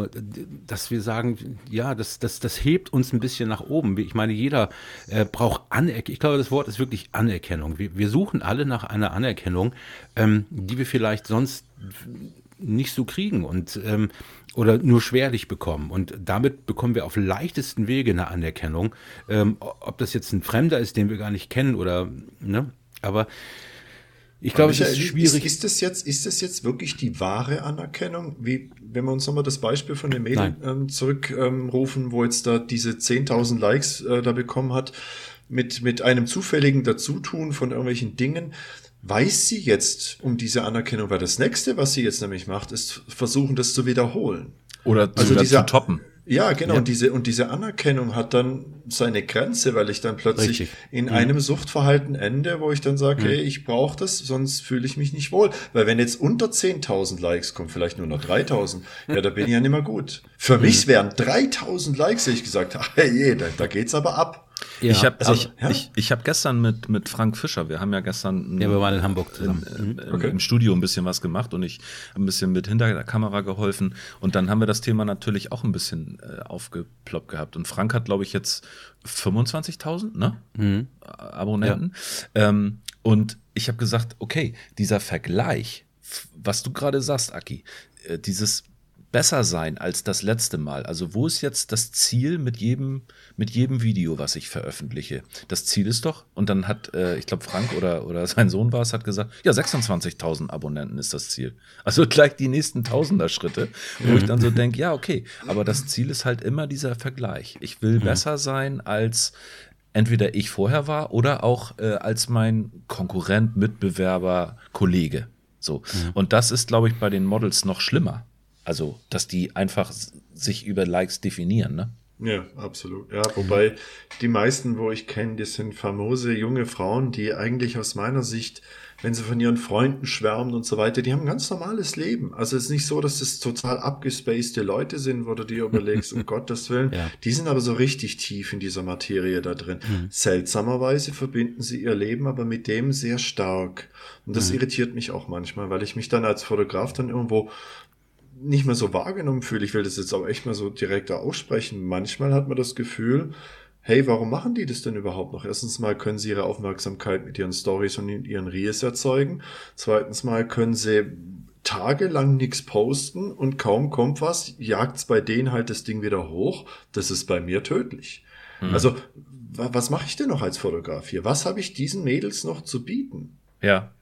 dass wir sagen, ja, das, das, das hebt uns ein bisschen nach oben. Ich meine, jeder äh, braucht Anerkennung. Ich glaube, das Wort ist wirklich Anerkennung. Wir, wir suchen alle nach einer Anerkennung, ähm, die wir vielleicht sonst nicht so kriegen und ähm, oder nur schwerlich bekommen. Und damit bekommen wir auf leichtesten Wege eine Anerkennung. Ähm, ob das jetzt ein Fremder ist, den wir gar nicht kennen oder, ne? Aber ich glaube, es ist schwierig. Ist, ist, das jetzt, ist das jetzt wirklich die wahre Anerkennung? Wie, wenn wir uns nochmal das Beispiel von dem Mädel ähm, zurückrufen, ähm, wo jetzt da diese 10.000 Likes äh, da bekommen hat, mit, mit einem zufälligen Dazutun von irgendwelchen Dingen, weiß sie jetzt um diese Anerkennung, weil das nächste, was sie jetzt nämlich macht, ist versuchen, das zu wiederholen. Oder also dieser, zu toppen. Ja, genau. Ja. Und diese, und diese Anerkennung hat dann seine Grenze, weil ich dann plötzlich Richtig. in mhm. einem Suchtverhalten ende, wo ich dann sage, mhm. hey, ich brauche das, sonst fühle ich mich nicht wohl. Weil wenn jetzt unter 10.000 Likes kommt, vielleicht nur noch 3.000, ja, da bin ich ja nicht mehr gut. Für mhm. mich wären 3.000 Likes, hätte ich gesagt, (laughs) hey, da, da geht's aber ab. Ja, ich habe also, ja? ich, ich hab gestern mit, mit Frank Fischer, wir haben ja gestern ja, wir waren in Hamburg zusammen. In, in, okay. im Studio ein bisschen was gemacht und ich ein bisschen mit hinter der Kamera geholfen. Und dann haben wir das Thema natürlich auch ein bisschen äh, aufgeploppt gehabt. Und Frank hat, glaube ich, jetzt 25.000 ne? Mhm. Abonnenten. Ja. Ähm, und ich habe gesagt, okay, dieser Vergleich, was du gerade sagst, Aki, äh, dieses besser sein als das letzte Mal. Also wo ist jetzt das Ziel mit jedem, mit jedem Video, was ich veröffentliche? Das Ziel ist doch, und dann hat, äh, ich glaube, Frank oder, oder (laughs) sein Sohn war es, hat gesagt, ja, 26.000 Abonnenten ist das Ziel. Also gleich die nächsten Tausender-Schritte, wo mhm. ich dann so (laughs) denke, ja, okay, aber das Ziel ist halt immer dieser Vergleich. Ich will mhm. besser sein als entweder ich vorher war oder auch äh, als mein Konkurrent, Mitbewerber, Kollege. So. Mhm. Und das ist, glaube ich, bei den Models noch schlimmer. Also, dass die einfach sich über Likes definieren, ne? Ja, absolut. Ja, wobei die meisten, wo ich kenne, die sind famose junge Frauen, die eigentlich aus meiner Sicht, wenn sie von ihren Freunden schwärmen und so weiter, die haben ein ganz normales Leben. Also es ist nicht so, dass das total abgespacede Leute sind, wo du dir (laughs) überlegst, um Gottes Willen. Ja. Die sind aber so richtig tief in dieser Materie da drin. Mhm. Seltsamerweise verbinden sie ihr Leben aber mit dem sehr stark. Und das mhm. irritiert mich auch manchmal, weil ich mich dann als Fotograf dann irgendwo nicht mehr so wahrgenommen fühle. Ich will das jetzt aber echt mal so direkter aussprechen. Manchmal hat man das Gefühl, hey, warum machen die das denn überhaupt noch? Erstens mal können sie ihre Aufmerksamkeit mit ihren Stories und ihren Reels erzeugen. Zweitens mal können sie tagelang nichts posten und kaum kommt was, jagt's bei denen halt das Ding wieder hoch. Das ist bei mir tödlich. Mhm. Also, was mache ich denn noch als Fotograf hier? Was habe ich diesen Mädels noch zu bieten? Ja.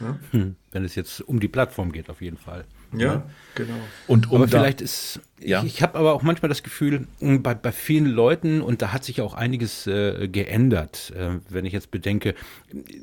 ja? Hm. Wenn es jetzt um die Plattform geht, auf jeden Fall. Ja, ja, genau. Und um aber vielleicht ist, ja. ich, ich habe aber auch manchmal das Gefühl, bei, bei vielen Leuten, und da hat sich auch einiges äh, geändert, äh, wenn ich jetzt bedenke,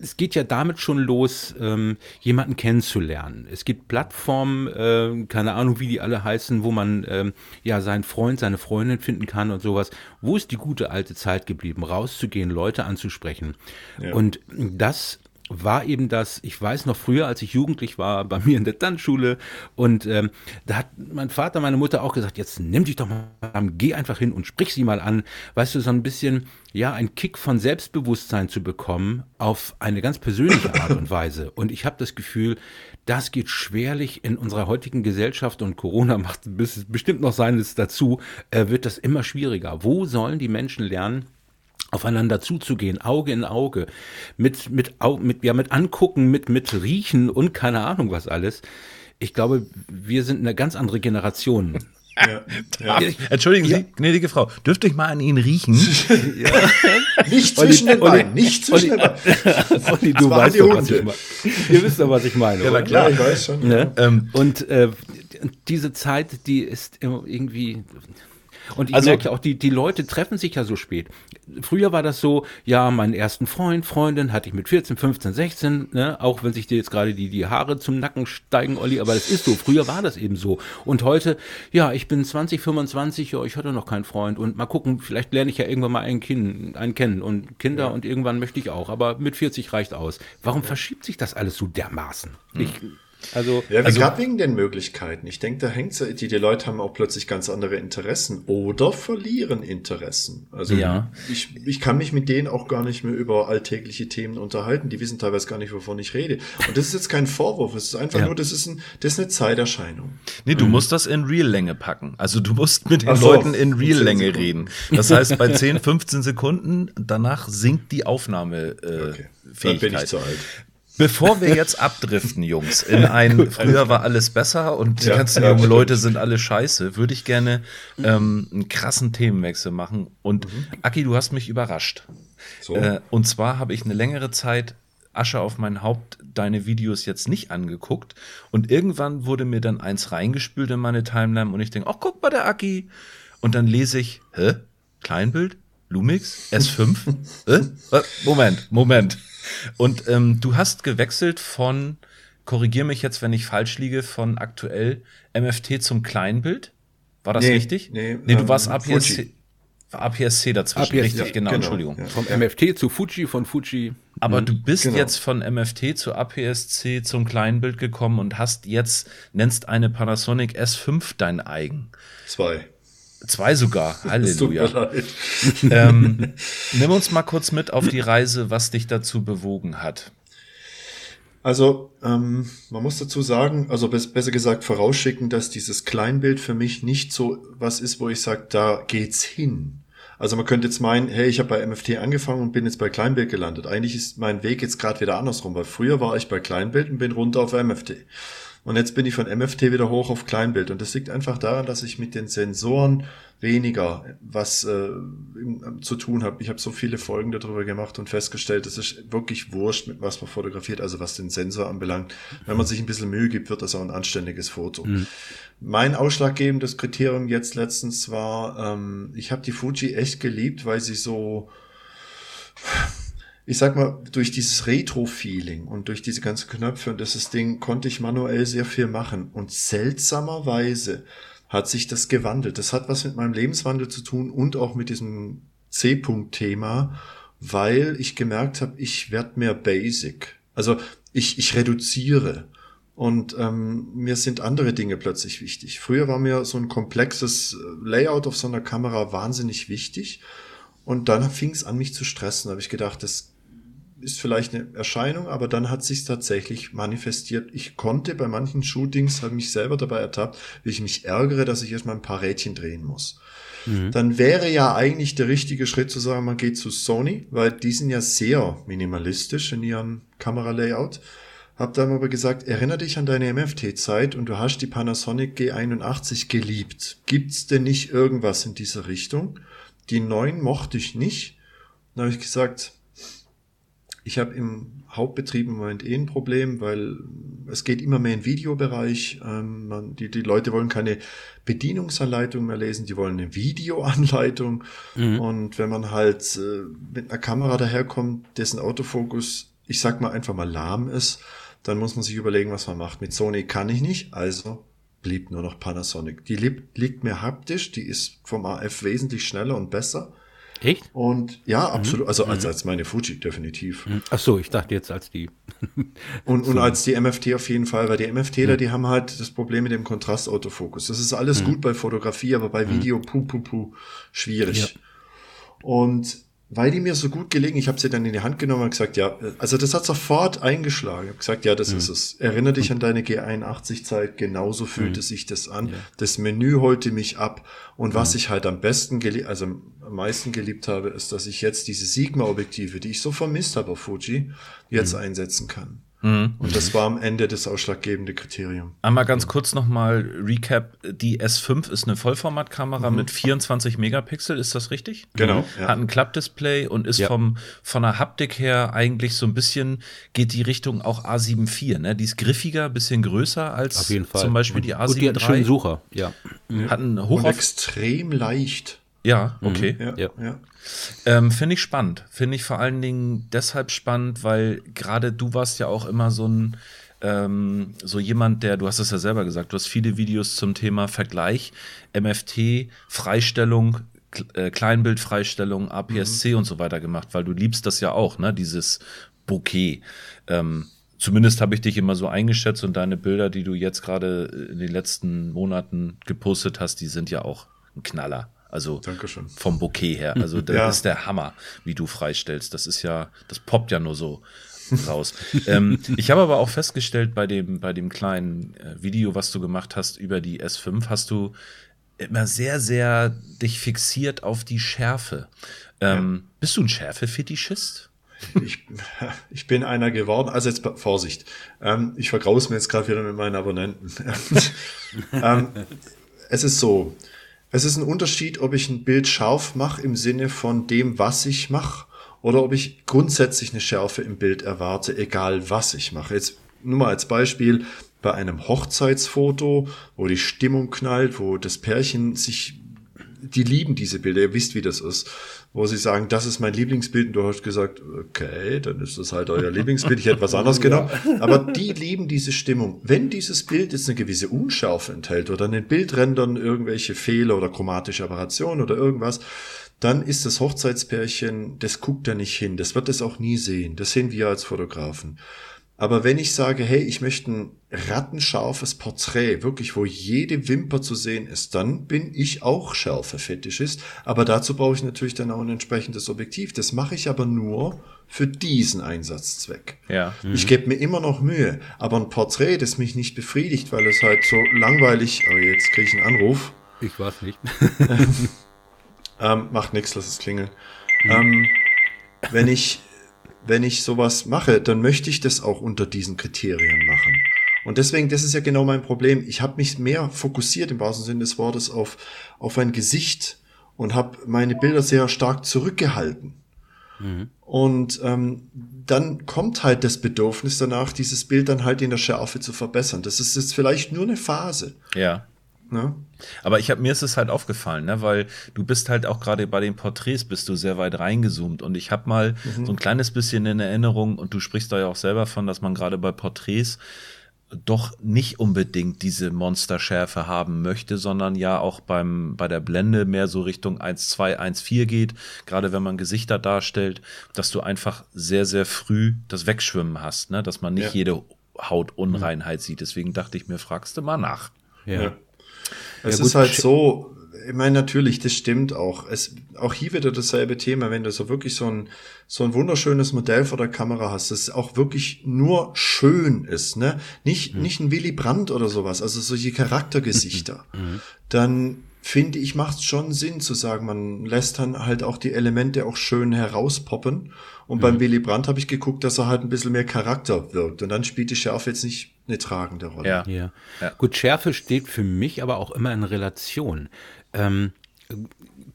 es geht ja damit schon los, ähm, jemanden kennenzulernen. Es gibt Plattformen, äh, keine Ahnung, wie die alle heißen, wo man ähm, ja seinen Freund, seine Freundin finden kann und sowas. Wo ist die gute alte Zeit geblieben, rauszugehen, Leute anzusprechen? Ja. Und das war eben das, ich weiß noch früher, als ich jugendlich war, bei mir in der Tanzschule. Und ähm, da hat mein Vater, meine Mutter auch gesagt, jetzt nimm dich doch mal an, geh einfach hin und sprich sie mal an, weißt du, so ein bisschen, ja, ein Kick von Selbstbewusstsein zu bekommen auf eine ganz persönliche Art und Weise. Und ich habe das Gefühl, das geht schwerlich in unserer heutigen Gesellschaft und Corona macht bestimmt noch seines dazu, äh, wird das immer schwieriger. Wo sollen die Menschen lernen, aufeinander zuzugehen, Auge in Auge, mit, mit, mit, ja, mit angucken, mit, mit riechen und keine Ahnung was alles. Ich glaube, wir sind eine ganz andere Generation. (laughs) Ja, ja. Entschuldigen Sie, ja. gnädige Frau, dürfte ich mal an Ihnen riechen? nicht zwischen den Beinen, nicht zwischen den Beinen. Olli, du weißt doch, was ich meine. Ihr wisst doch, was ich meine. Ja, na klar, ich weiß schon. Ne? Ähm, und äh, diese Zeit, die ist irgendwie und ich also, merke auch, die, die Leute treffen sich ja so spät. Früher war das so, ja, meinen ersten Freund, Freundin hatte ich mit 14, 15, 16, ne? auch wenn sich dir jetzt gerade die, die Haare zum Nacken steigen, Olli, aber das ist so. Früher war das eben so. Und heute, ja, ich bin 20, 25, ja, ich hatte noch keinen Freund und mal gucken, vielleicht lerne ich ja irgendwann mal einen, kind, einen kennen und Kinder ja. und irgendwann möchte ich auch, aber mit 40 reicht aus. Warum ja. verschiebt sich das alles so dermaßen? Hm. Ich, also, ja, also, gerade wegen den Möglichkeiten. Ich denke, da hängt die, die Leute haben auch plötzlich ganz andere Interessen oder verlieren Interessen. Also ja. ich, ich kann mich mit denen auch gar nicht mehr über alltägliche Themen unterhalten. Die wissen teilweise gar nicht, wovon ich rede. Und das ist jetzt kein Vorwurf. Es ist einfach ja. nur, das ist, ein, das ist eine Zeiterscheinung. Nee, du mhm. musst das in Real-Länge packen. Also du musst mit den so, Leuten in Real-Länge reden. Das heißt, bei (laughs) 10, 15 Sekunden, danach sinkt die Aufnahme. Äh, okay. Fähigkeit. Dann bin ich zu alt. Bevor wir jetzt abdriften, Jungs, in (laughs) ein früher war alles besser und die ja, ganzen ja, jungen Leute sind alle scheiße, würde ich gerne ähm, einen krassen Themenwechsel machen. Und mhm. Aki, du hast mich überrascht. So. Äh, und zwar habe ich eine längere Zeit Asche auf mein Haupt deine Videos jetzt nicht angeguckt. Und irgendwann wurde mir dann eins reingespült in meine Timeline und ich denke, ach, guck mal, der Aki. Und dann lese ich, hä? Kleinbild? Lumix S5? (laughs) äh? Moment, Moment. Und ähm, du hast gewechselt von, korrigier mich jetzt, wenn ich falsch liege, von aktuell MFT zum Kleinbild. War das Nee, richtig? nee, nee du ähm, warst APS-C Fuji. APS-C dazwischen, APS, richtig, ja, genau, genau, Entschuldigung. ja. Vom MFT zu Fuji, von Fuji. Aber du bist Genau. jetzt von MFT zu APS-C zum Kleinbild gekommen und hast jetzt, nennst eine Panasonic S5 dein eigen. Zwei. Zwei sogar, (laughs) Halleluja. ähm, nimm uns mal kurz mit auf die Reise, was dich dazu bewogen hat. Also, ähm, man muss dazu sagen, also bes- besser gesagt vorausschicken, dass dieses Kleinbild für mich nicht so was ist, wo ich sage, da geht's hin. Also man könnte jetzt meinen, hey, ich habe bei MFT angefangen und bin jetzt bei Kleinbild gelandet. Eigentlich ist mein Weg jetzt gerade wieder andersrum, weil früher war ich bei Kleinbild und bin runter auf MFT. Und jetzt bin ich von MFT wieder hoch auf Kleinbild. Und das liegt einfach daran, dass ich mit den Sensoren weniger was äh, im- zu tun habe. Ich habe so viele Folgen darüber gemacht und festgestellt, es ist wirklich wurscht, mit was man fotografiert, also was den Sensor anbelangt. Wenn man sich ein bisschen Mühe gibt, wird das auch ein anständiges Foto. Mein ausschlaggebendes Kriterium jetzt letztens war, ähm, ich habe die Fuji echt geliebt, weil sie so ich sag mal, durch dieses Retro-Feeling und durch diese ganzen Knöpfe und dieses Ding konnte ich manuell sehr viel machen. Und seltsamerweise hat sich das gewandelt. Das hat was mit meinem Lebenswandel zu tun und auch mit diesem C-Punkt-Thema, weil ich gemerkt habe, ich werde mehr basic. Also ich, ich reduziere. Und ähm, mir sind andere Dinge plötzlich wichtig. Früher war mir so ein komplexes äh, Layout auf so einer Kamera wahnsinnig wichtig. Und dann fing es an, mich zu stressen. Da habe ich gedacht, das ist vielleicht eine Erscheinung, aber dann hat sich tatsächlich manifestiert. Ich konnte bei manchen Shootings, habe mich selber dabei ertappt, wie ich mich ärgere, dass ich erstmal ein paar Rädchen drehen muss. Dann wäre ja eigentlich der richtige Schritt zu sagen, man geht zu Sony, weil die sind ja sehr minimalistisch in ihrem Kameralayout. Hab dann aber gesagt, erinnere dich an deine MFT-Zeit und du hast die Panasonic G81 geliebt. Gibt's denn nicht irgendwas in dieser Richtung? Die neuen mochte ich nicht. Dann habe ich gesagt, ich habe im Hauptbetrieb im Moment eh ein Problem, weil es geht immer mehr in den Videobereich. Ähm, man, die, die Leute wollen keine Bedienungsanleitung mehr lesen, die wollen eine Videoanleitung. Und wenn man halt äh, mit einer Kamera daherkommt, dessen Autofokus, ich sag mal einfach mal lahm ist, dann muss man sich überlegen, was man macht. Mit Sony kann ich nicht, also blieb nur noch Panasonic. Die liegt, liegt mir haptisch, die ist vom AF wesentlich schneller und besser. Echt? Und ja, absolut. Also als, als meine Fuji, definitiv. Ach so, ich dachte jetzt als die. (laughs) Und, und als die MFT auf jeden Fall, weil die MFTler, die haben halt das Problem mit dem Kontrastautofokus. Das ist alles gut bei Fotografie, aber bei Video, puh, puh, puh, schwierig. Und weil die mir so gut gelegen, ich habe sie dann in die Hand genommen und gesagt, ja, also das hat sofort eingeschlagen. Ich habe gesagt, ja, das ist es. Erinnere dich an deine G81-Zeit, genauso fühlte sich das an. Das Menü holte mich ab. Und was ich halt am besten, also am meisten geliebt habe, ist, dass ich jetzt diese Sigma-Objektive, die ich so vermisst habe auf Fuji, jetzt einsetzen kann. Und das war am Ende das ausschlaggebende Kriterium. Einmal ganz kurz nochmal Recap. Die S5 ist eine Vollformatkamera mit 24 Megapixel, ist das richtig? Genau, Mhm. ja. Hat ein Klappdisplay und ist Ja. vom, von der Haptik her eigentlich so ein bisschen, geht die Richtung auch A7 IV, ne? Die ist griffiger, bisschen größer als zum Beispiel die Und die hat einen A7 schönen. Sucher, ja. Hat einen Und Hochauf... extrem leicht. Ja, okay. Ja, Ja. ja. Ähm, Finde ich spannend. Finde ich vor allen Dingen deshalb spannend, weil gerade du warst ja auch immer so ein ähm, so jemand, der, du hast es ja selber gesagt, du hast viele Videos zum Thema Vergleich, MFT, Freistellung, äh, Kleinbildfreistellung, APS-C und so weiter gemacht, weil du liebst das ja auch, ne, dieses Bouquet. Ähm, zumindest habe ich dich immer so eingeschätzt und deine Bilder, die du jetzt gerade in den letzten Monaten gepostet hast, die sind ja auch ein Knaller. Also Dankeschön. vom Bouquet her. Also (laughs) das Ja. ist der Hammer, wie du freistellst. Das ist ja, das poppt ja nur so raus. (laughs) ähm, ich habe aber auch festgestellt bei dem, bei dem kleinen äh, Video, was du gemacht hast über die S5, hast du immer sehr, sehr dich fixiert auf die Schärfe. Ähm, Bist du ein Schärfe-Fetischist? Ich, ich bin einer geworden. Also jetzt Vorsicht. Ähm, ich vergraus mir jetzt gerade wieder mit meinen Abonnenten. (laughs) ähm, es ist so. Es ist ein Unterschied, ob ich ein Bild scharf mache im Sinne von dem, was ich mache, oder ob ich grundsätzlich eine Schärfe im Bild erwarte, egal was ich mache. Jetzt nur mal als Beispiel bei einem Hochzeitsfoto, wo die Stimmung knallt, wo das Pärchen sich die lieben diese Bilder, ihr wisst, wie das ist, wo sie sagen, das ist mein Lieblingsbild und du hast gesagt, okay, dann ist das halt euer Lieblingsbild, ich hätte was anderes (laughs) genommen. Aber die lieben diese Stimmung. Wenn dieses Bild jetzt eine gewisse Unschärfe enthält oder in den Bildrändern irgendwelche Fehler oder chromatische Aberrationen oder irgendwas, dann ist das Hochzeitspärchen, das guckt da nicht hin, das wird es auch nie sehen. Das sehen wir als Fotografen. Aber wenn ich sage, hey, ich möchte ein rattenscharfes Porträt, wirklich, wo jede Wimper zu sehen ist, dann bin ich auch Schärfe-Fetischist. Aber dazu brauche ich natürlich dann auch ein entsprechendes Objektiv. Das mache ich aber nur für diesen Einsatzzweck. Ja. Mhm. Ich gebe mir immer noch Mühe. Aber ein Porträt, das mich nicht befriedigt, weil es halt so langweilig, oh, jetzt kriege ich einen Anruf. Ich weiß nicht. (laughs) ähm, macht nichts, lass es klingeln. Mhm. Ähm, wenn ich wenn ich sowas mache, dann möchte ich das auch unter diesen Kriterien machen. Und deswegen, das ist ja genau mein Problem. Ich habe mich mehr fokussiert im wahrsten Sinne des Wortes auf, auf ein Gesicht und habe meine Bilder sehr stark zurückgehalten. Mhm. Und ähm, dann kommt halt das Bedürfnis danach, dieses Bild dann halt in der Schärfe zu verbessern. Das ist jetzt vielleicht nur eine Phase. Ja. Ne? Aber ich habe mir ist es halt aufgefallen, ne, weil du bist halt auch gerade bei den Porträts bist du sehr weit reingezoomt und ich habe mal mhm. so ein kleines bisschen in Erinnerung und du sprichst da ja auch selber von, dass man gerade bei Porträts doch nicht unbedingt diese Monsterschärfe haben möchte, sondern ja auch beim, bei der Blende mehr so Richtung 1,2, 1,4 geht, gerade wenn man Gesichter darstellt, dass du einfach sehr, sehr früh das Wegschwimmen hast, ne? dass man nicht ja. jede Hautunreinheit sieht. Deswegen dachte ich mir, fragst du mal nach. Ja. ja. Es ja, ist halt so, ich meine, natürlich, das stimmt auch. Es, auch hier wieder dasselbe Thema, wenn du so wirklich so ein, so ein wunderschönes Modell vor der Kamera hast, das auch wirklich nur schön ist, ne? Nicht, mhm. nicht ein Willy Brandt oder sowas, also solche Charaktergesichter. Mhm. Dann finde ich, macht es schon Sinn zu sagen, man lässt dann halt auch die Elemente auch schön herauspoppen. Und mhm. beim Willy Brandt habe ich geguckt, dass er halt ein bisschen mehr Charakter wirkt. Und dann spielt die Schärfe jetzt nicht eine tragende Rolle. Ja. ja. ja. Gut, Schärfe steht für mich aber auch immer in Relation. Ähm,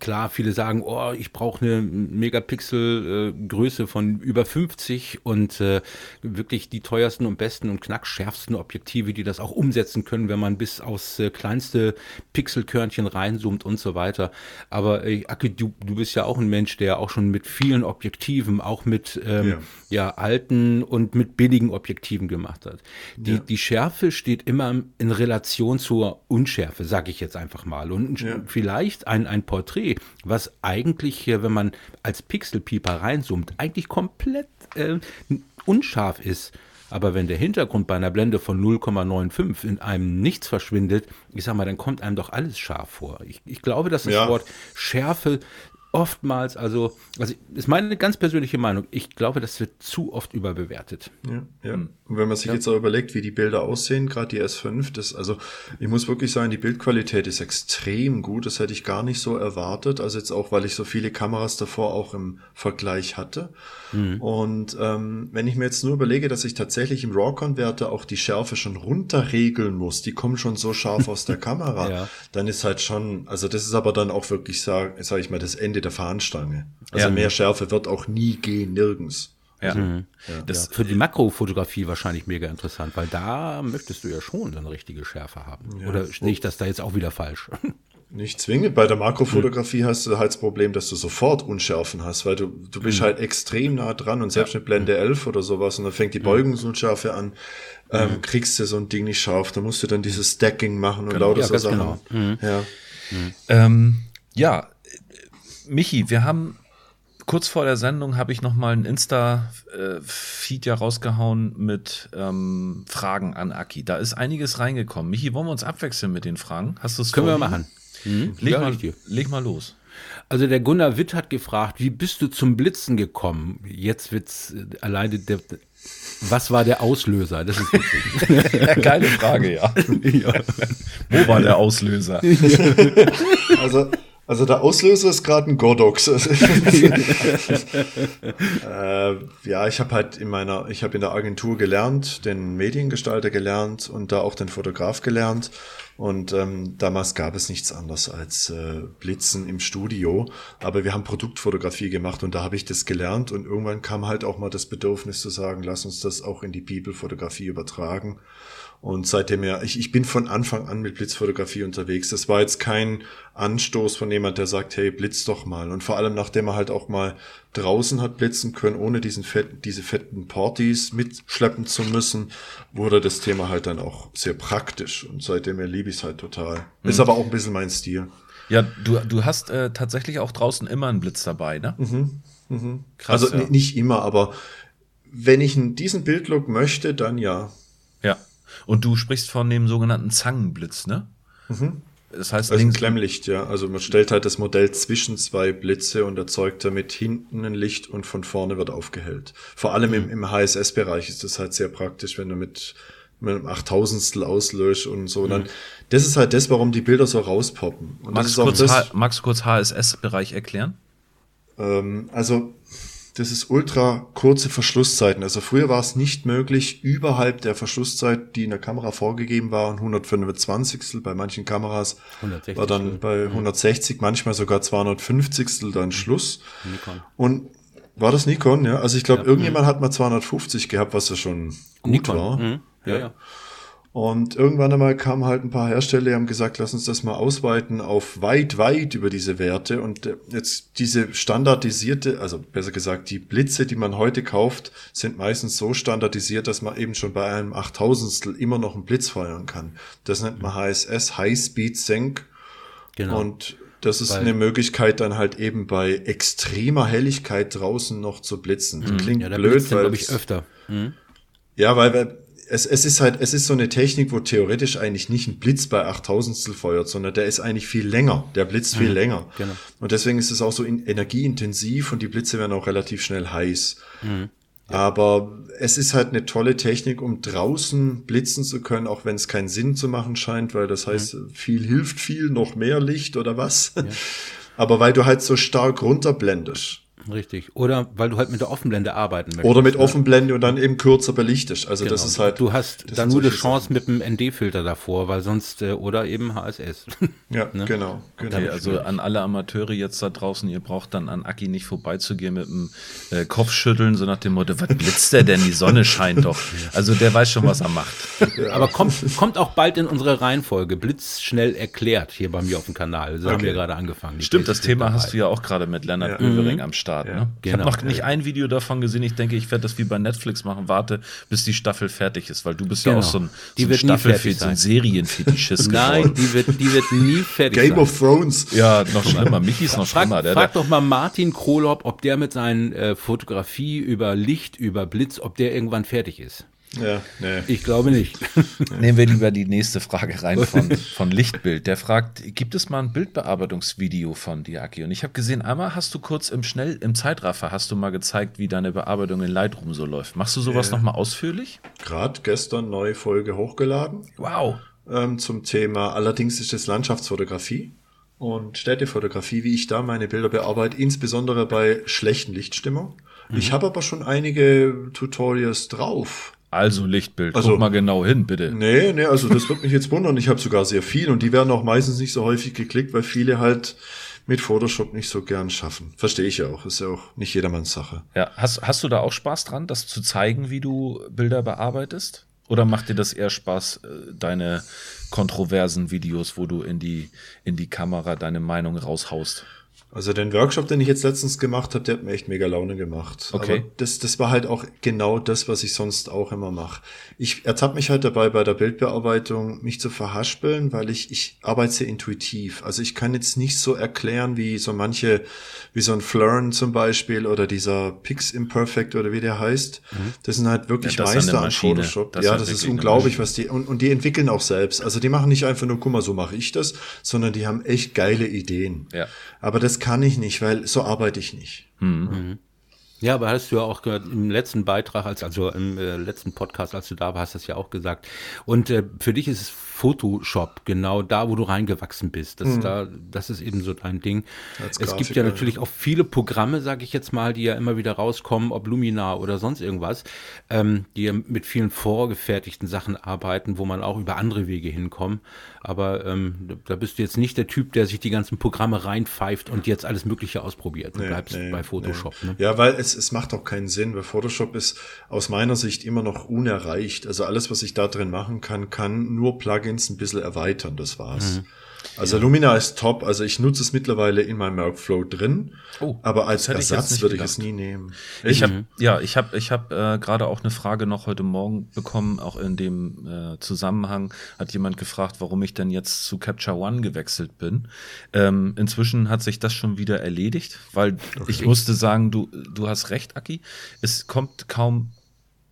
klar, viele sagen, oh, ich brauche eine Megapixel-Größe äh, von über 50 und äh, wirklich die teuersten und besten und knackschärfsten Objektive, die das auch umsetzen können, wenn man bis aufs äh, kleinste Pixelkörnchen reinzoomt und so weiter. Aber äh, Aki, du, du bist ja auch ein Mensch, der auch schon mit vielen Objektiven, auch mit ähm, ja. ja. alten und mit billigen Objektiven gemacht hat. Die, ja. die Schärfe steht immer in Relation zur Unschärfe, sage ich jetzt einfach mal. Und ja. vielleicht ein, ein Porträt was eigentlich hier, wenn man als Pixelpieper reinzoomt, eigentlich komplett äh, unscharf ist. Aber wenn der Hintergrund bei einer Blende von 0,95 in einem nichts verschwindet, ich sag mal, dann kommt einem doch alles scharf vor. Ich, ich glaube, dass das ja. Wort Schärfe oftmals, also, also ist meine ganz persönliche Meinung, ich glaube, das wird zu oft überbewertet. Ja, ja. Und wenn man sich ja. jetzt auch überlegt, wie die Bilder aussehen, gerade die S5, das, also ich muss wirklich sagen, die Bildqualität ist extrem gut, das hätte ich gar nicht so erwartet, also jetzt auch, weil ich so viele Kameras davor auch im Vergleich hatte. Mhm. Und ähm, wenn ich mir jetzt nur überlege, dass ich tatsächlich im RAW-Converter auch die Schärfe schon runterregeln muss, die kommen schon so scharf (laughs) aus der Kamera, ja. dann ist halt schon, also das ist aber dann auch wirklich, sage sag ich mal, das Ende der Fahnenstange. Also ja. mehr Schärfe wird auch nie gehen, nirgends. Ja. Mhm. ja. Das ja. für die Makrofotografie wahrscheinlich mega interessant, weil da möchtest du ja schon eine richtige Schärfe haben. Oder sehe ich das da jetzt auch wieder falsch? (laughs) Nicht zwingend. Bei der Makrofotografie hm. hast du halt das Problem, dass du sofort Unschärfen hast, weil du, du bist hm. halt extrem nah dran und selbst ja. mit Blende 11 oder sowas und dann fängt die hm. Beugungsunschärfe an, ähm, hm. kriegst du so ein Ding nicht scharf, da musst du dann dieses Stacking machen und genau. lauter ja, so Sachen. Genau. Mhm. Ja. Mhm. Ähm, ja, Michi, wir haben kurz vor der Sendung habe ich noch mal ein Insta-Feed ja rausgehauen mit ähm, Fragen an Aki. Da ist einiges reingekommen. Michi, wollen wir uns abwechseln mit den Fragen? Hast du es Können wir machen. Mhm. Leg, ja, mal, leg mal los. Also der Gunnar Witt hat gefragt, wie bist du zum Blitzen gekommen? Jetzt wird's äh, alleine der, was war der Auslöser? Das ist witzig. (laughs) Geile Frage, ja. (laughs) ja. Wo war der Auslöser? (laughs) also also der Auslöser ist gerade ein Godox. (laughs) äh, ja, ich habe halt in meiner, ich habe in der Agentur gelernt, den Mediengestalter gelernt und da auch den Fotograf gelernt. Und ähm, damals gab es nichts anderes als äh, Blitzen im Studio. Aber wir haben Produktfotografie gemacht und da habe ich das gelernt. Und irgendwann kam halt auch mal das Bedürfnis zu sagen, lass uns das auch in die People-Fotografie übertragen. Und seitdem ja, ich, ich bin von Anfang an mit Blitzfotografie unterwegs. Das war jetzt kein Anstoß von jemand, der sagt, hey, blitz doch mal. Und vor allem, nachdem er halt auch mal draußen hat blitzen können, ohne diesen fetten, diese fetten Partys mitschleppen zu müssen, wurde das Thema halt dann auch sehr praktisch. Und seitdem liebe ich es halt total. Mhm. Ist aber auch ein bisschen mein Stil. Ja, du, du hast äh, tatsächlich auch draußen immer einen Blitz dabei, ne? Mhm. Mhm. Krass, also ja. nicht immer, aber wenn ich diesen Bildlook möchte, dann ja. Ja. Und du sprichst von dem sogenannten Zangenblitz, ne? Mhm. Das heißt, also ein Klemmlicht, ja. Also man stellt halt das Modell zwischen zwei Blitze und erzeugt damit hinten ein Licht und von vorne wird aufgehellt. Vor allem mhm. im, im HSS-Bereich ist das halt sehr praktisch, wenn du mit, mit einem Achttausendstel auslöscht und so. Mhm. Dann, das ist halt das, warum die Bilder so rauspoppen. Und magst, du kurz, magst du kurz HSS-Bereich erklären? Ähm, also das ist ultra kurze Verschlusszeiten. Also früher war es nicht möglich, überhalb der Verschlusszeit, die in der Kamera vorgegeben war, und 125. bei manchen Kameras 160. war dann bei 160, manchmal sogar 250. dann Schluss. Nikon. Und war das Nikon, ja? Also ich glaube, ja. irgendjemand hat mal 250 gehabt, was ja schon gut Nikon. war. Mhm. Ja, ja. ja. Und irgendwann einmal kamen halt ein paar Hersteller, die haben gesagt, lass uns das mal ausweiten auf weit, weit über diese Werte. Und äh, jetzt diese standardisierte, also besser gesagt, die Blitze, die man heute kauft, sind meistens so standardisiert, dass man eben schon bei einem Achttausendstel immer noch einen Blitz feuern kann. Das nennt man HSS, High Speed Senk. Genau. Und das ist Weil, eine Möglichkeit, dann halt eben bei extremer Helligkeit draußen noch zu blitzen. Mhm. Klingt ja, blöd, weil ich öfter. Mhm. Ja, weil es, es ist halt, es ist so eine Technik, wo theoretisch eigentlich nicht ein Blitz bei 8000 feuert, sondern der ist eigentlich viel länger. Der blitzt viel mhm, länger. Genau. Und deswegen ist es auch so in, energieintensiv und die Blitze werden auch relativ schnell heiß. Mhm. Ja. Aber es ist halt eine tolle Technik, um draußen blitzen zu können, auch wenn es keinen Sinn zu machen scheint, weil das heißt, mhm. viel hilft viel, noch mehr Licht oder was. Ja. (laughs) Aber weil du halt so stark runterblendest. Richtig. Oder weil du halt mit der Offenblende arbeiten möchtest. Oder mit ne? Offenblende und dann eben kürzer belichtest. Also genau. das ist halt. Du hast dann nur eine Chance mit dem ND-Filter davor, weil sonst, äh, oder eben HSS. (laughs) Ja, ne? genau. genau. Okay, also an alle Amateure jetzt da draußen, ihr braucht dann an Aki nicht vorbeizugehen mit dem äh, Kopfschütteln, so nach dem Motto, was blitzt der denn? Die Sonne scheint doch. Also der weiß schon, was er macht. Ja. (laughs) Aber kommt, kommt auch bald in unsere Reihenfolge. Blitz schnell erklärt hier bei mir auf dem Kanal. So okay. haben wir gerade angefangen. Stimmt, das Thema dabei. hast du ja auch gerade mit Lennart ja. Böwering mhm. am Start. Start. Ja, ne? Ich genau. habe noch nicht ein Video davon gesehen. Ich denke, ich werde das wie bei Netflix machen. Warte, bis die Staffel fertig ist, weil du bist genau. ja auch so ein, die so ein Staffelfetisch, so ein Serienfetischist (laughs) Nein, die wird, die wird nie fertig Game sein. of Thrones. Ja, noch schlimmer. Mickey ist noch frag, schlimmer. Der, frag doch mal Martin Krolop, ob der mit seinen äh, Fotografie über Licht, über Blitz, ob der irgendwann fertig ist. Ja, nee. Ich glaube nicht. (laughs) Nehmen wir lieber die nächste Frage rein von, von Lichtbild. Der fragt, gibt es mal ein Bildbearbeitungsvideo von dir, Aki? Und ich habe gesehen, einmal hast du kurz im Schnell, im Zeitraffer hast du mal gezeigt, wie deine Bearbeitung in Lightroom so läuft. Machst du sowas ja. nochmal ausführlich? Gerade gestern neue Folge hochgeladen. Wow. Ähm, zum Thema, allerdings ist es Landschaftsfotografie und Städtefotografie, wie ich da meine Bilder bearbeite, insbesondere bei schlechten Lichtstimmung. Mhm. Ich habe aber schon einige Tutorials drauf. Also Lichtbild, also, guck mal genau hin, bitte. Nee, nee, also das wird mich jetzt wundern. Ich habe sogar sehr viel und die werden auch meistens nicht so häufig geklickt, weil viele halt mit Photoshop nicht so gern schaffen. Verstehe ich ja auch. Ist ja auch nicht jedermanns Sache. Ja, hast, hast du da auch Spaß dran, das zu zeigen, wie du Bilder bearbeitest? Oder macht dir das eher Spaß, äh, deine kontroversen Videos, wo du in die, in die Kamera deine Meinung raushaust? Also den Workshop, den ich jetzt letztens gemacht habe, der hat mir echt mega Laune gemacht. Okay. Aber das, das war halt auch genau das, was ich sonst auch immer mache. Ich ertappe mich halt dabei, bei der Bildbearbeitung mich zu verhaspeln, weil ich, ich arbeite sehr intuitiv. Also ich kann jetzt nicht so erklären, wie so manche, wie so ein Flurn zum Beispiel oder dieser Pix Imperfect oder wie der heißt. Mhm. Das sind halt wirklich ja, Meister an Photoshop. Das ja, das ist unglaublich, was die, und, und die entwickeln auch selbst. Also die machen nicht einfach nur, guck mal, so mache ich das, sondern die haben echt geile Ideen. Ja. Aber das kann ich nicht, weil so arbeite ich nicht. Mhm. Ja, aber hast du ja auch gehört, im letzten Beitrag, als, also im äh, letzten Podcast, als du da warst, hast du ja auch gesagt. Und äh, für dich ist es Photoshop, genau da, wo du reingewachsen bist. Das, mhm. da, das ist eben so dein Ding. Als es gibt ja natürlich auch viele Programme, sage ich jetzt mal, die ja immer wieder rauskommen, ob Luminar oder sonst irgendwas, ähm, die ja mit vielen vorgefertigten Sachen arbeiten, wo man auch über andere Wege hinkommt. Aber ähm, da bist du jetzt nicht der Typ, der sich die ganzen Programme reinpfeift und jetzt alles Mögliche ausprobiert. Du nee, bleibst nee, bei Photoshop. Nee. Ne? Ja, weil es es macht auch keinen Sinn, weil Photoshop ist aus meiner Sicht immer noch unerreicht. Also alles, was ich da drin machen kann, kann nur Plugins ein bisschen erweitern, das war's. Mhm. Also ja. Lumina ist top. Also ich nutze es mittlerweile in meinem Workflow drin. Oh, aber als Ersatz würde ich es nie nehmen. Ich habe ja, ich habe ich habe äh, gerade auch eine Frage noch heute Morgen bekommen, auch in dem äh, Zusammenhang hat jemand gefragt, warum ich denn jetzt zu Capture One gewechselt bin. Ähm, inzwischen hat sich das schon wieder erledigt, weil okay. ich musste sagen, du du hast recht, Aki. Es kommt kaum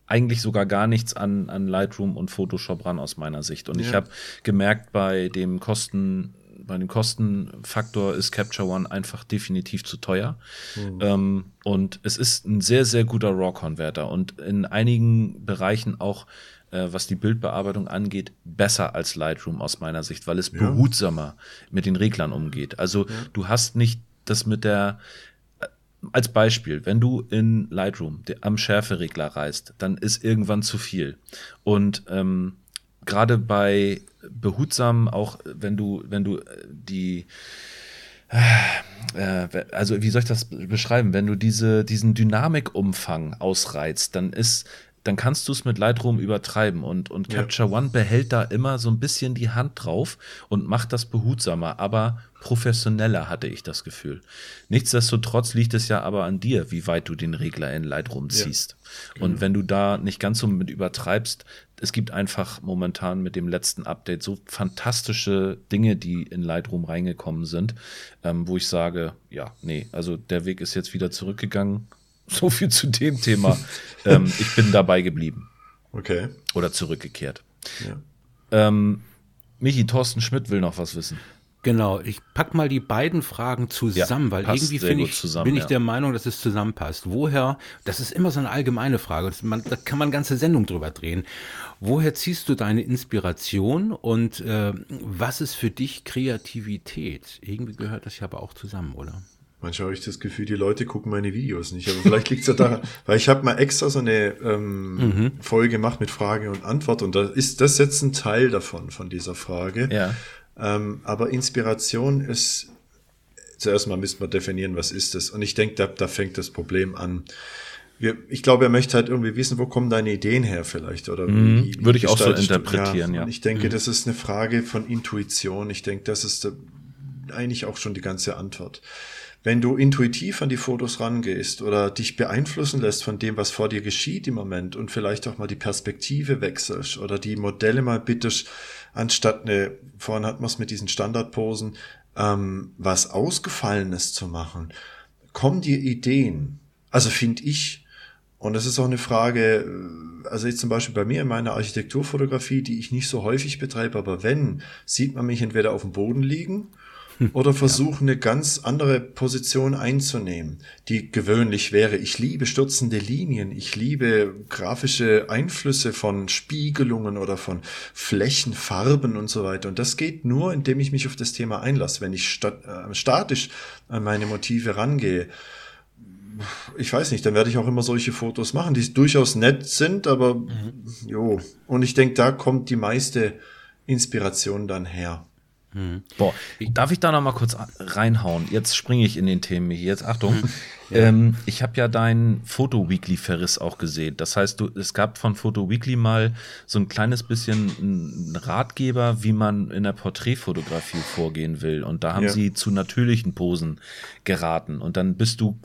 eigentlich sogar gar nichts an, an Lightroom und Photoshop ran aus meiner Sicht. Und ja. ich habe gemerkt, bei dem Kosten, bei dem Kostenfaktor ist Capture One einfach definitiv zu teuer. Mhm. Ähm, und es ist ein sehr, sehr guter RAW-Converter und in einigen Bereichen auch äh, was die Bildbearbeitung angeht, besser als Lightroom aus meiner Sicht, weil es ja. behutsamer mit den Reglern umgeht. Also ja. du hast nicht das mit der als Beispiel, wenn du in Lightroom am Schärferegler reißt, dann ist irgendwann zu viel. Und ähm, gerade bei behutsam, auch wenn du, wenn du äh, die äh, also wie soll ich das beschreiben? Wenn du diese, diesen Dynamikumfang ausreizt, dann ist dann kannst du es mit Lightroom übertreiben und, und Capture ja. One behält da immer so ein bisschen die Hand drauf und macht das behutsamer, aber professioneller, hatte ich das Gefühl. Nichtsdestotrotz liegt es ja aber an dir, wie weit du den Regler in Lightroom ziehst. Ja. Und mhm. wenn du da nicht ganz so mit übertreibst, es gibt einfach momentan mit dem letzten Update so fantastische Dinge, die in Lightroom reingekommen sind, ähm, wo ich sage, ja, nee, also der Weg ist jetzt wieder zurückgegangen (laughs) so viel zu dem Thema. ähm, ich bin dabei geblieben. Okay. Oder zurückgekehrt. Ja. Ähm, Michi, Thorsten Schmidt will noch was wissen. Genau, ich pack mal die beiden Fragen zusammen, ja, weil irgendwie finde ich, zusammen, bin ich ja. der Meinung, dass es zusammenpasst. Woher, das ist immer so eine allgemeine Frage, man, da kann man ganze Sendung drüber drehen. Woher ziehst du deine Inspiration und äh, was ist für dich Kreativität? Irgendwie gehört das ja aber auch zusammen, oder? Manchmal habe ich das Gefühl, die Leute gucken meine Videos nicht. Aber vielleicht liegt es ja daran, (laughs) weil ich habe mal extra so eine ähm, mhm. Folge gemacht mit Frage und Antwort und da ist das jetzt ein Teil davon, von dieser Frage. Ja. Ähm, aber Inspiration ist, zuerst mal müssen wir definieren, was ist das. Und ich denke, da, da fängt das Problem an. Wir, ich glaube, er möchte halt irgendwie wissen, wo kommen deine Ideen her vielleicht oder mhm. wie, wie Würde ich auch so interpretieren, ja. ja. ich denke, mhm. das ist eine Frage von Intuition. Ich denke, das ist eigentlich auch schon die ganze Antwort wenn du intuitiv an die Fotos rangehst oder dich beeinflussen lässt von dem, was vor dir geschieht im Moment und vielleicht auch mal die Perspektive wechselst oder die Modelle mal bittest, anstatt eine, vorhin hat man es mit diesen Standardposen, ähm, was Ausgefallenes zu machen, kommen dir Ideen. Also finde ich, und das ist auch eine Frage, äh, also jetzt zum Beispiel bei mir in meiner Architekturfotografie, die ich nicht so häufig betreibe, aber wenn, sieht man mich entweder auf dem Boden liegen oder (laughs) versuchen, eine ganz andere Position einzunehmen, die gewöhnlich wäre. Ich liebe stürzende Linien, ich liebe grafische Einflüsse von Spiegelungen oder von Flächen, Farben und so weiter. Und das geht nur, indem ich mich auf das Thema einlasse. Wenn ich stat äh, statisch an meine Motive rangehe, ich weiß nicht, dann werde ich auch immer solche Fotos machen, die durchaus nett sind, aber mhm. jo. Und ich denke, da kommt die meiste Inspiration dann her. Hm. Boah, darf ich da noch mal kurz reinhauen? Jetzt springe ich in den Themen hier. Jetzt Achtung. Hm. (laughs) Ja. Ähm, ich habe ja deinen Foto Weekly Ferris auch gesehen. Das heißt, du, es gab von Foto Weekly mal so ein kleines bisschen einen Ratgeber, wie man in der Porträtfotografie vorgehen will. Und da haben ja. sie zu natürlichen Posen geraten. Und dann bist du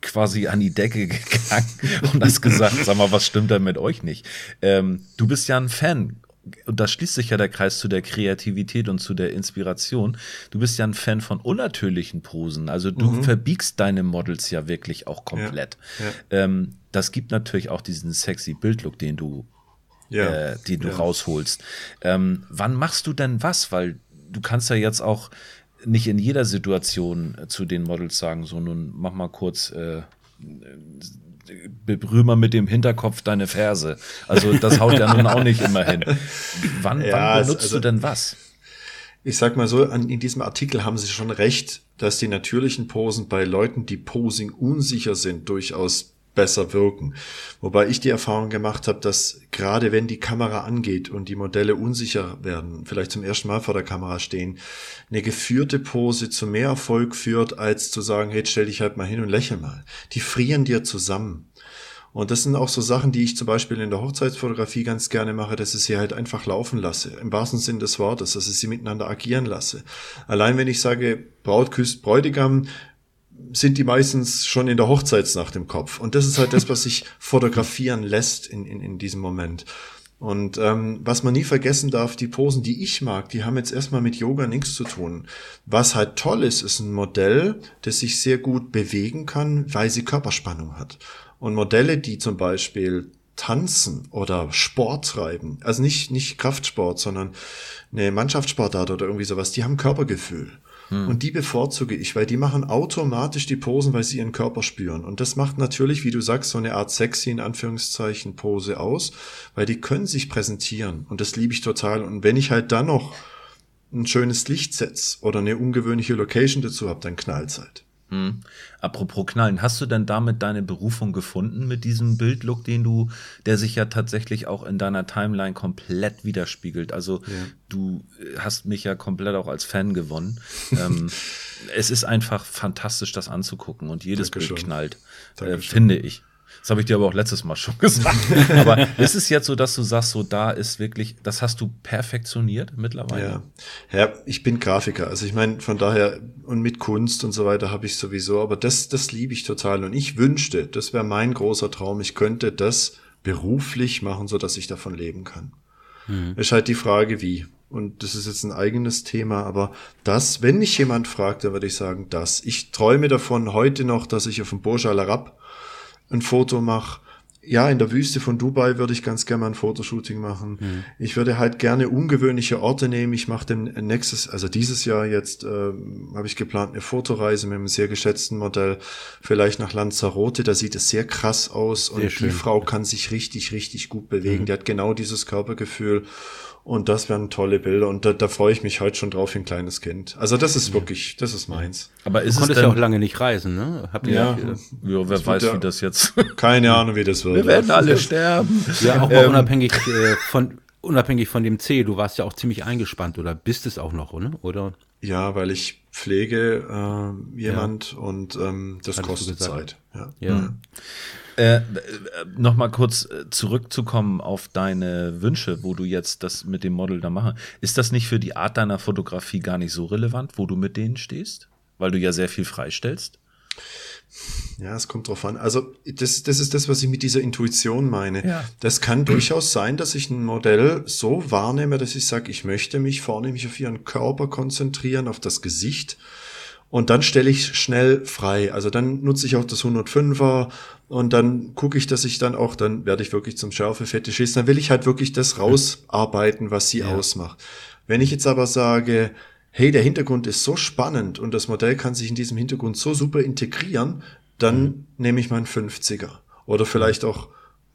quasi an die Decke (laughs) gegangen und hast gesagt, sag mal, was stimmt da mit euch nicht? Ähm, du bist ja ein Fan und da schließt sich ja der Kreis zu der Kreativität und zu der Inspiration. Du bist ja ein Fan von unnatürlichen Posen. Also du mhm. verbiegst deine Models ja wirklich auch komplett. Ja, ja. Ähm, das gibt natürlich auch diesen sexy Bildlook, den du, ja, äh, den du rausholst. Ähm, wann machst du denn was? Weil du kannst ja jetzt auch nicht in jeder Situation zu den Models sagen, so nun mach mal kurz äh, berühr mit dem Hinterkopf deine Ferse. Also das haut ja nun auch nicht immer hin. Wann, ja, wann benutzt also, du denn was? Ich sag mal so, an, in diesem Artikel haben sie schon recht, dass die natürlichen Posen bei Leuten, die Posing unsicher sind, durchaus besser wirken. Wobei ich die Erfahrung gemacht habe, dass gerade wenn die Kamera angeht und die Modelle unsicher werden, vielleicht zum ersten Mal vor der Kamera stehen, eine geführte Pose zu mehr Erfolg führt, als zu sagen, hey, stell dich halt mal hin und lächel mal. Die frieren dir zusammen. Und das sind auch so Sachen, die ich zum Beispiel in der Hochzeitsfotografie ganz gerne mache, dass ich sie halt einfach laufen lasse. Im wahrsten Sinn des Wortes, dass ich sie miteinander agieren lasse. Allein wenn ich sage, Braut küsst Bräutigam, sind die meistens schon in der Hochzeitsnacht im Kopf. Und das ist halt das, was sich (laughs) fotografieren lässt in, in, in diesem Moment. Und ähm, was man nie vergessen darf, die Posen, die ich mag, die haben jetzt erstmal mit Yoga nichts zu tun. Was halt toll ist, ist ein Modell, das sich sehr gut bewegen kann, weil sie Körperspannung hat. Und Modelle, die zum Beispiel tanzen oder Sport treiben, also nicht, nicht Kraftsport, sondern eine Mannschaftssportart oder irgendwie sowas, die haben Körpergefühl. Hm. Und die bevorzuge ich, weil die machen automatisch die Posen, weil sie ihren Körper spüren. Und das macht natürlich, wie du sagst, so eine Art sexy in Anführungszeichen Pose aus, weil die können sich präsentieren. Und das liebe ich total. Und wenn ich halt dann noch ein schönes Licht setze oder eine ungewöhnliche Location dazu habe, dann knallt's halt. Hm. Apropos Knallen, hast du denn damit deine Berufung gefunden mit diesem Bildlook, den du, der sich ja tatsächlich auch in deiner Timeline komplett widerspiegelt? Also ja. du hast mich ja komplett auch als Fan gewonnen. ähm, (laughs) es ist einfach fantastisch, das anzugucken und jedes Dankeschön. Bild knallt, äh, finde ich. Das habe ich dir aber auch letztes Mal schon (laughs) gesagt. aber ist es jetzt so, dass du sagst, so da ist wirklich, das hast du perfektioniert mittlerweile? Ja, ja ich bin Grafiker. Also ich meine, von daher und mit Kunst und so weiter habe ich sowieso, aber das, das liebe ich total. Und ich wünschte, das wäre mein großer Traum, ich könnte das beruflich machen, so dass ich davon leben kann. Hm. Ist halt die Frage, wie. Und das ist jetzt ein eigenes Thema, aber das, wenn mich jemand fragt, dann würde ich sagen, das. Ich träume davon heute noch, dass ich auf dem Burj Al Arab ein Foto mache. Ja, in der Wüste von Dubai würde ich ganz gerne mal ein Fotoshooting machen. Mhm. Ich würde halt gerne ungewöhnliche Orte nehmen. Ich mache dem nächstes, also dieses Jahr jetzt äh, habe ich geplant eine Fotoreise mit einem sehr geschätzten Modell, vielleicht nach Lanzarote. Da sieht es sehr krass aus und die Frau kann sich richtig, richtig gut bewegen. Mhm. Die hat genau dieses Körpergefühl. Und das wären tolle Bilder. Und da, da freue ich mich heute schon drauf wie ein kleines Kind. Also das ist wirklich, das ist meins. Aber ist du konntest ja auch lange nicht reisen, ne? Habt ihr ja, ja, ja wer weiß, ja, wie das jetzt. Keine Ahnung, wie das wird. Wir werden alle sterben. Ja, auch mal ähm, unabhängig äh, von unabhängig von dem C. Du warst ja auch ziemlich eingespannt oder bist es auch noch, oder? Oder? Ja, weil ich pflege äh, jemand und ähm, das Hattest kostet Zeit. Ja. ja. Mhm. Äh, Nochmal kurz äh, zurückzukommen auf deine Wünsche, wo du jetzt das mit dem Model da machen. Ist das nicht für die Art deiner Fotografie gar nicht so relevant, wo du mit denen stehst? Weil du ja sehr viel freistellst? Ja, es kommt drauf an. Also, das, das ist das, was ich mit dieser Intuition meine. Ja. Das kann durchaus sein, dass ich ein Modell so wahrnehme, dass ich sage, ich möchte mich vornehmlich auf ihren Körper konzentrieren, auf das Gesicht. Und dann stelle ich schnell frei. Also dann nutze ich auch das 105er und dann gucke ich, dass ich dann auch, dann werde ich wirklich zum Schärfe-Fetischist. Dann will ich halt wirklich das rausarbeiten, was sie ja. ausmacht. Wenn ich jetzt aber sage, hey, der Hintergrund ist so spannend und das Modell kann sich in diesem Hintergrund so super integrieren, dann mhm. nehme ich meinen 50er. Oder vielleicht auch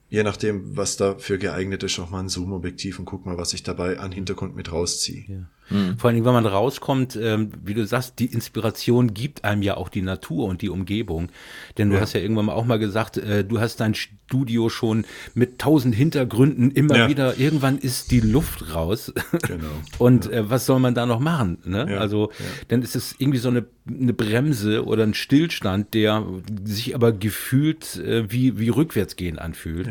je nachdem, was da für geeignet ist, auch mal ein Zoom-Objektiv und guck mal, was ich dabei an Hintergrund mit rausziehe. Ja. Mhm. Vor allem, wenn man rauskommt, ähm, wie du sagst, die Inspiration gibt einem ja auch die Natur und die Umgebung. Denn du ja. hast ja irgendwann auch mal gesagt, äh, du hast dein Studio schon mit tausend Hintergründen immer ja. wieder, irgendwann ist die Luft raus. Genau. (laughs) und äh, was soll man da noch machen? Ne? Also, dann ist es irgendwie so eine, eine Bremse oder ein Stillstand, der sich aber gefühlt äh, wie, wie rückwärts gehen anfühlt.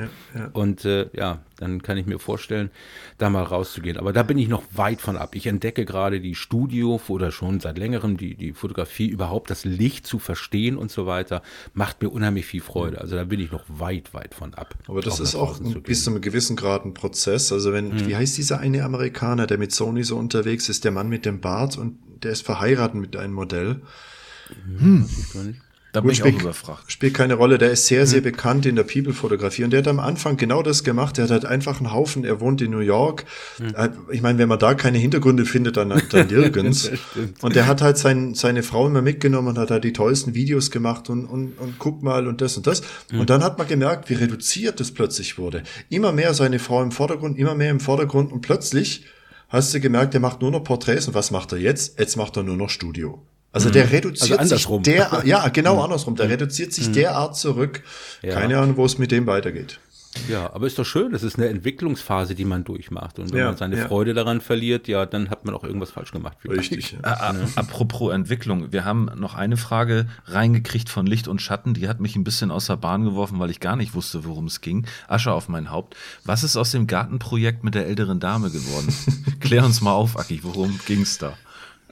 Und äh, ja, dann kann ich mir vorstellen, da mal rauszugehen. Aber da bin ich noch weit von ab. Ich entdecke gerade die Studio oder schon seit längerem die, die Fotografie, überhaupt das Licht zu verstehen und so weiter, macht mir unheimlich viel Freude. Also da bin ich noch weit, weit von ab. Aber das ist auch ein, bis zu einem gewissen Grad ein Prozess. Also wenn, hm. wie heißt dieser eine Amerikaner, der mit Sony so unterwegs ist, der Mann mit dem Bart und der ist verheiratet mit einem Modell. Hm. Da bin ich spielt, auch überfragt. Spielt keine Rolle. Der ist sehr, sehr hm. bekannt in der People-Fotografie. Und der hat am Anfang genau das gemacht. Der hat halt einfach einen Haufen. Er wohnt in New York. Hm. Ich meine, wenn man da keine Hintergründe findet, dann, dann (laughs) nirgends. und der hat halt sein, seine Frau immer mitgenommen und hat halt die tollsten Videos gemacht und, und, und guck mal und das und das. Hm. Und dann hat man gemerkt, wie reduziert das plötzlich wurde. Immer mehr seine Frau im Vordergrund, immer mehr im Vordergrund und plötzlich hast du gemerkt, er macht nur noch Porträts und was macht er jetzt? Jetzt macht er nur noch Studio. Also der reduziert Also sich der, ja, genau (laughs) andersrum. Der reduziert sich derart zurück. Ja. Keine Ahnung, wo es mit dem weitergeht. Ja, aber ist doch schön, das ist eine Entwicklungsphase, die man durchmacht. Und wenn Ja, man seine ja. Freude daran verliert, ja, dann hat man auch irgendwas falsch gemacht. Richtig. Ja. Apropos Entwicklung, wir haben noch eine Frage reingekriegt von Licht und Schatten, die hat mich ein bisschen aus der Bahn geworfen, weil ich gar nicht wusste, worum es ging. Asche auf mein Haupt. Was ist aus dem Gartenprojekt mit der älteren Dame geworden? (laughs) Klär uns mal auf, Aki, worum ging's da?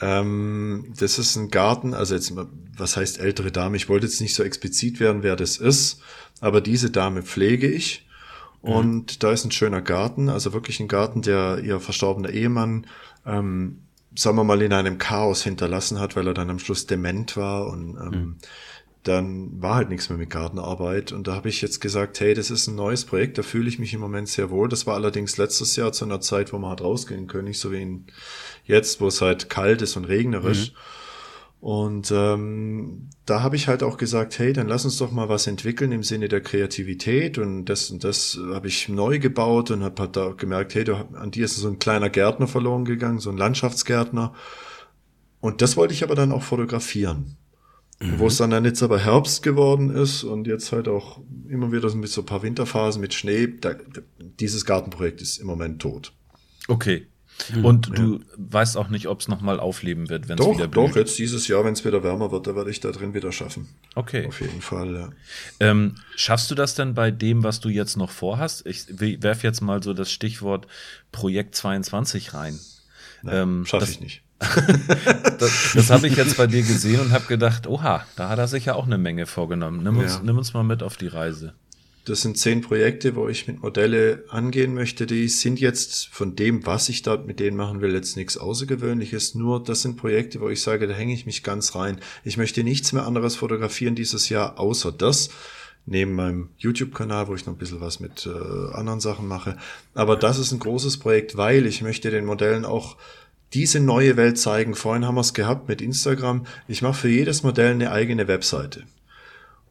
Ähm, das ist ein Garten, also jetzt, was heißt ältere Dame? Ich wollte jetzt nicht so explizit werden, wer das ist, aber diese Dame pflege ich. Und da ist ein schöner Garten, also wirklich ein Garten, der ihr verstorbener Ehemann, ähm, sagen wir mal, in einem Chaos hinterlassen hat, weil er dann am Schluss dement war und ähm, dann war halt nichts mehr mit Gartenarbeit. Und da habe ich jetzt gesagt, hey, das ist ein neues Projekt, da fühle ich mich im Moment sehr wohl. Das war allerdings letztes Jahr zu einer Zeit, wo man hat rausgehen können, nicht so wie in jetzt, wo es halt kalt ist und regnerisch. Und ähm, da habe ich halt auch gesagt, hey, dann lass uns doch mal was entwickeln im Sinne der Kreativität und das und das habe ich neu gebaut und habe halt da gemerkt, hey, du, an dir ist so ein kleiner Gärtner verloren gegangen, so ein Landschaftsgärtner. Und das wollte ich aber dann auch fotografieren. Und Wo es dann, dann jetzt aber Herbst geworden ist und jetzt halt auch immer wieder so mit so ein paar Winterphasen mit Schnee, da, dieses Gartenprojekt ist im Moment tot. Okay. Und du weißt auch nicht, ob es nochmal aufleben wird, wenn es wieder blüht. doch, jetzt dieses Jahr, wenn es wieder wärmer wird, da werde ich da drin wieder schaffen. Okay. Auf jeden Fall, ja. Ähm, schaffst du das denn bei dem, was du jetzt noch vorhast? Ich werf jetzt mal so das Stichwort Projekt 22 rein. Ähm, Schaffe ich nicht. Das, (laughs) (laughs) das habe ich jetzt bei dir gesehen und habe gedacht, oha, da hat er sich ja auch eine Menge vorgenommen. Nimm uns, Ja. nimm uns mal mit auf die Reise. Das sind zehn Projekte, wo ich mit Modelle angehen möchte. Die sind jetzt von dem, was ich dort mit denen machen will, jetzt nichts Außergewöhnliches. Nur das sind Projekte, wo ich sage, da hänge ich mich ganz rein. Ich möchte nichts mehr anderes fotografieren dieses Jahr, außer das. Neben meinem YouTube-Kanal, wo ich noch ein bisschen was mit äh, anderen Sachen mache. Aber das ist ein großes Projekt, weil ich möchte den Modellen auch diese neue Welt zeigen. Vorhin haben wir es gehabt mit Instagram. Ich mache für jedes Modell eine eigene Webseite.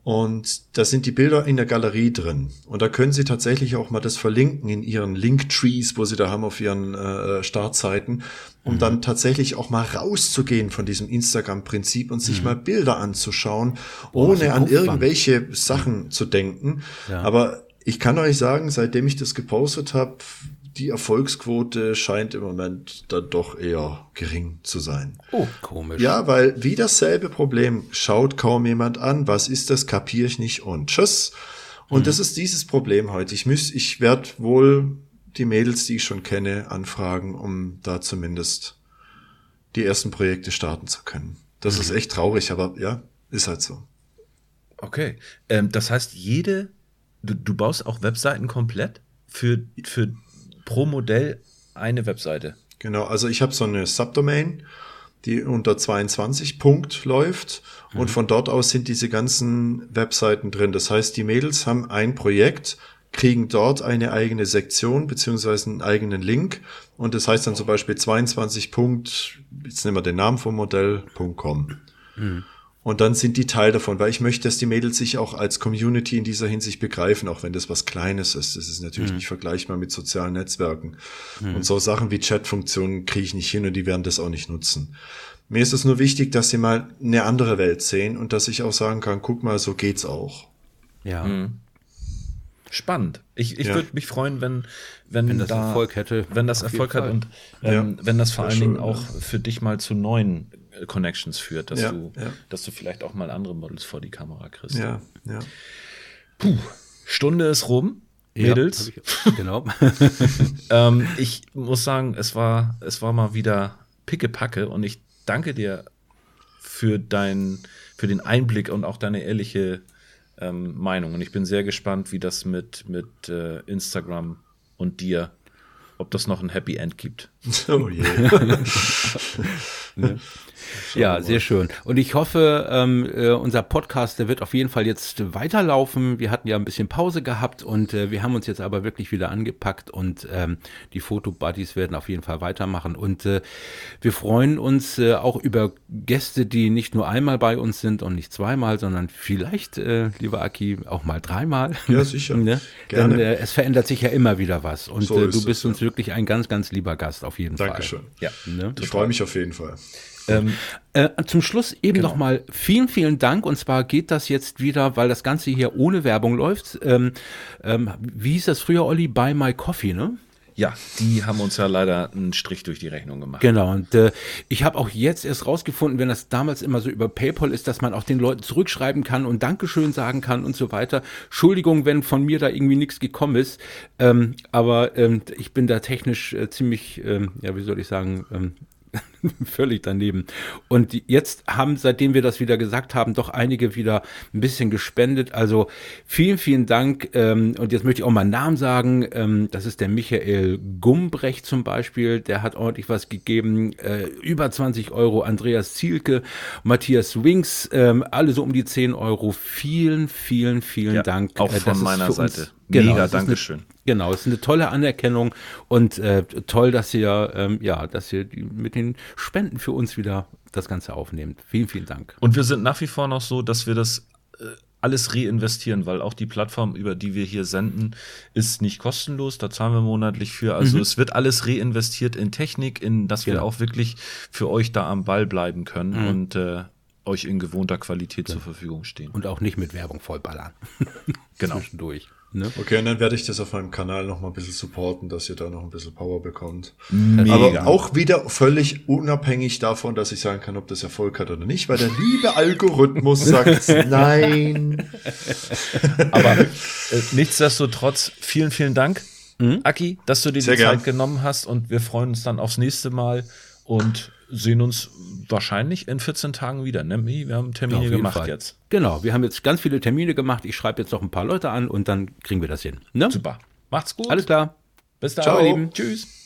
Und da sind die Bilder in der Galerie drin. Und da können Sie tatsächlich auch mal das verlinken in Ihren Link-Trees, wo Sie da haben auf Ihren äh, Startseiten, um dann tatsächlich auch mal rauszugehen von diesem Instagram-Prinzip und sich mal Bilder anzuschauen, ohne ein an Aufwand. irgendwelche Sachen zu denken. Aber ich kann euch sagen, seitdem ich das gepostet habe, die Erfolgsquote scheint im Moment dann doch eher gering zu sein. Oh, komisch. Ja, weil wie dasselbe Problem schaut kaum jemand an. Was ist das? Kapier ich nicht und tschüss. Und das ist dieses Problem heute. Ich müß, ich werde wohl die Mädels, die ich schon kenne, anfragen, um da zumindest die ersten Projekte starten zu können. Das ist echt traurig, aber ja, ist halt so. Okay. Ähm, das heißt, jede, du, du baust auch Webseiten komplett für, für pro Modell eine Webseite. Genau, also ich habe so eine Subdomain, die unter 22 Punkt läuft und von dort aus sind diese ganzen Webseiten drin. Das heißt, die Mädels haben ein Projekt, kriegen dort eine eigene Sektion beziehungsweise einen eigenen Link und das heißt dann zum Beispiel 22 Punkt, jetzt nehmen wir den Namen vom Modell, .com. Und dann sind die Teil davon, weil ich möchte, dass die Mädels sich auch als Community in dieser Hinsicht begreifen, auch wenn das was Kleines ist. Das ist natürlich nicht vergleichbar mit sozialen Netzwerken. Und so Sachen wie Chatfunktionen kriege ich nicht hin und die werden das auch nicht nutzen. Mir ist es nur wichtig, dass sie mal eine andere Welt sehen und dass ich auch sagen kann, guck mal, so geht's auch. Ja. Spannend. Ich, ich Ja. würde mich freuen, wenn, wenn, Wenn das da, Erfolg hätte. Wenn das Erfolg hat und ähm, wenn das vor allen Dingen auch für dich mal zu neuen Connections führt, dass Ja, du, ja. dass du vielleicht auch mal andere Models vor die Kamera kriegst. Ja, ja. Stunde ist rum, Mädels. ich- genau. (laughs) ähm, ich muss sagen, es war, es war mal wieder pickepacke und ich danke dir für dein, für den Einblick und auch deine ehrliche ähm, Meinung. Und ich bin sehr gespannt, wie das mit, mit äh, Instagram und dir, ob das noch ein Happy End gibt. (laughs) Oh je. (laughs) Ja, sehr schön. Und ich hoffe, ähm, äh, unser Podcast, der wird auf jeden Fall jetzt weiterlaufen. Wir hatten ja ein bisschen Pause gehabt und äh, wir haben uns jetzt aber wirklich wieder angepackt und ähm, die Fotobuddies werden auf jeden Fall weitermachen. Und äh, wir freuen uns äh, auch über Gäste, die nicht nur einmal bei uns sind und nicht zweimal, sondern vielleicht, äh, lieber Aki, auch mal dreimal. Ja, sicher. (laughs) ne? Gerne. Denn äh, es verändert sich ja immer wieder was. Und So äh, du es, bist ja. uns wirklich ein ganz, ganz lieber Gast auf jeden Dankeschön. Fall. Ja. Ne? Ich freue mich auf jeden Fall. Ähm, äh, zum Schluss eben genau. nochmal vielen, vielen Dank. Und zwar geht das jetzt wieder, weil das Ganze hier ohne Werbung läuft. Ähm, ähm, wie hieß das früher, Olli? Buy My Coffee, ne? Ja, die haben uns ja leider einen Strich durch die Rechnung gemacht. Genau, und äh, ich habe auch jetzt erst rausgefunden, wenn das damals immer so über PayPal ist, dass man auch den Leuten zurückschreiben kann und Dankeschön sagen kann und so weiter. Entschuldigung, wenn von mir da irgendwie nichts gekommen ist, ähm, aber ähm, ich bin da technisch äh, ziemlich, ähm, ja, wie soll ich sagen, ähm, (laughs) völlig daneben. Und jetzt haben, seitdem wir das wieder gesagt haben, doch einige wieder ein bisschen gespendet. Also vielen, vielen Dank. Ähm, und jetzt möchte ich auch mal einen Namen sagen. Ähm, das ist der Michael Gumbrecht zum Beispiel. Der hat ordentlich was gegeben. Äh, über 20 Euro. Andreas Zielke, Matthias Wings, ähm, alle so um die 10 Euro. Vielen, vielen, vielen ja, Dank. Auch äh, von meiner Seite. Genau, Mega, Dankeschön. Eine, genau, es ist eine tolle Anerkennung und äh, toll, dass ihr, ähm, ja, dass ihr mit den Spenden für uns wieder das Ganze aufnehmt. Vielen, vielen Dank. Und wir sind nach wie vor noch so, dass wir das äh, alles reinvestieren, weil auch die Plattform, über die wir hier senden, ist nicht kostenlos. Da zahlen wir monatlich für. Also mhm. es wird alles reinvestiert in Technik, in dass wir genau. auch wirklich für euch da am Ball bleiben können mhm. und äh, euch in gewohnter Qualität ja. zur Verfügung stehen. Und auch nicht mit Werbung vollballern. genau. (laughs) Zwischendurch. Ne? Okay, und dann werde ich das auf meinem Kanal noch mal ein bisschen supporten, dass ihr da noch ein bisschen Power bekommt. Mega. Aber auch wieder völlig unabhängig davon, dass ich sagen kann, ob das Erfolg hat oder nicht, weil der liebe Algorithmus (laughs) sagt nein. (laughs) Aber äh, nichtsdestotrotz, vielen, vielen Dank, mhm. Aki, dass du dir Sehr die Zeit genommen hast und wir freuen uns dann aufs nächste Mal und sehen uns wahrscheinlich in 14 Tagen wieder. Ne? Wir haben Termine ja, gemacht Fall. jetzt. Genau, wir haben jetzt ganz viele Termine gemacht. Ich schreibe jetzt noch ein paar Leute an und dann kriegen wir das hin. Ne? Super. Macht's gut. Alles klar. Bis dann, Ciao. ihr Lieben. Tschüss.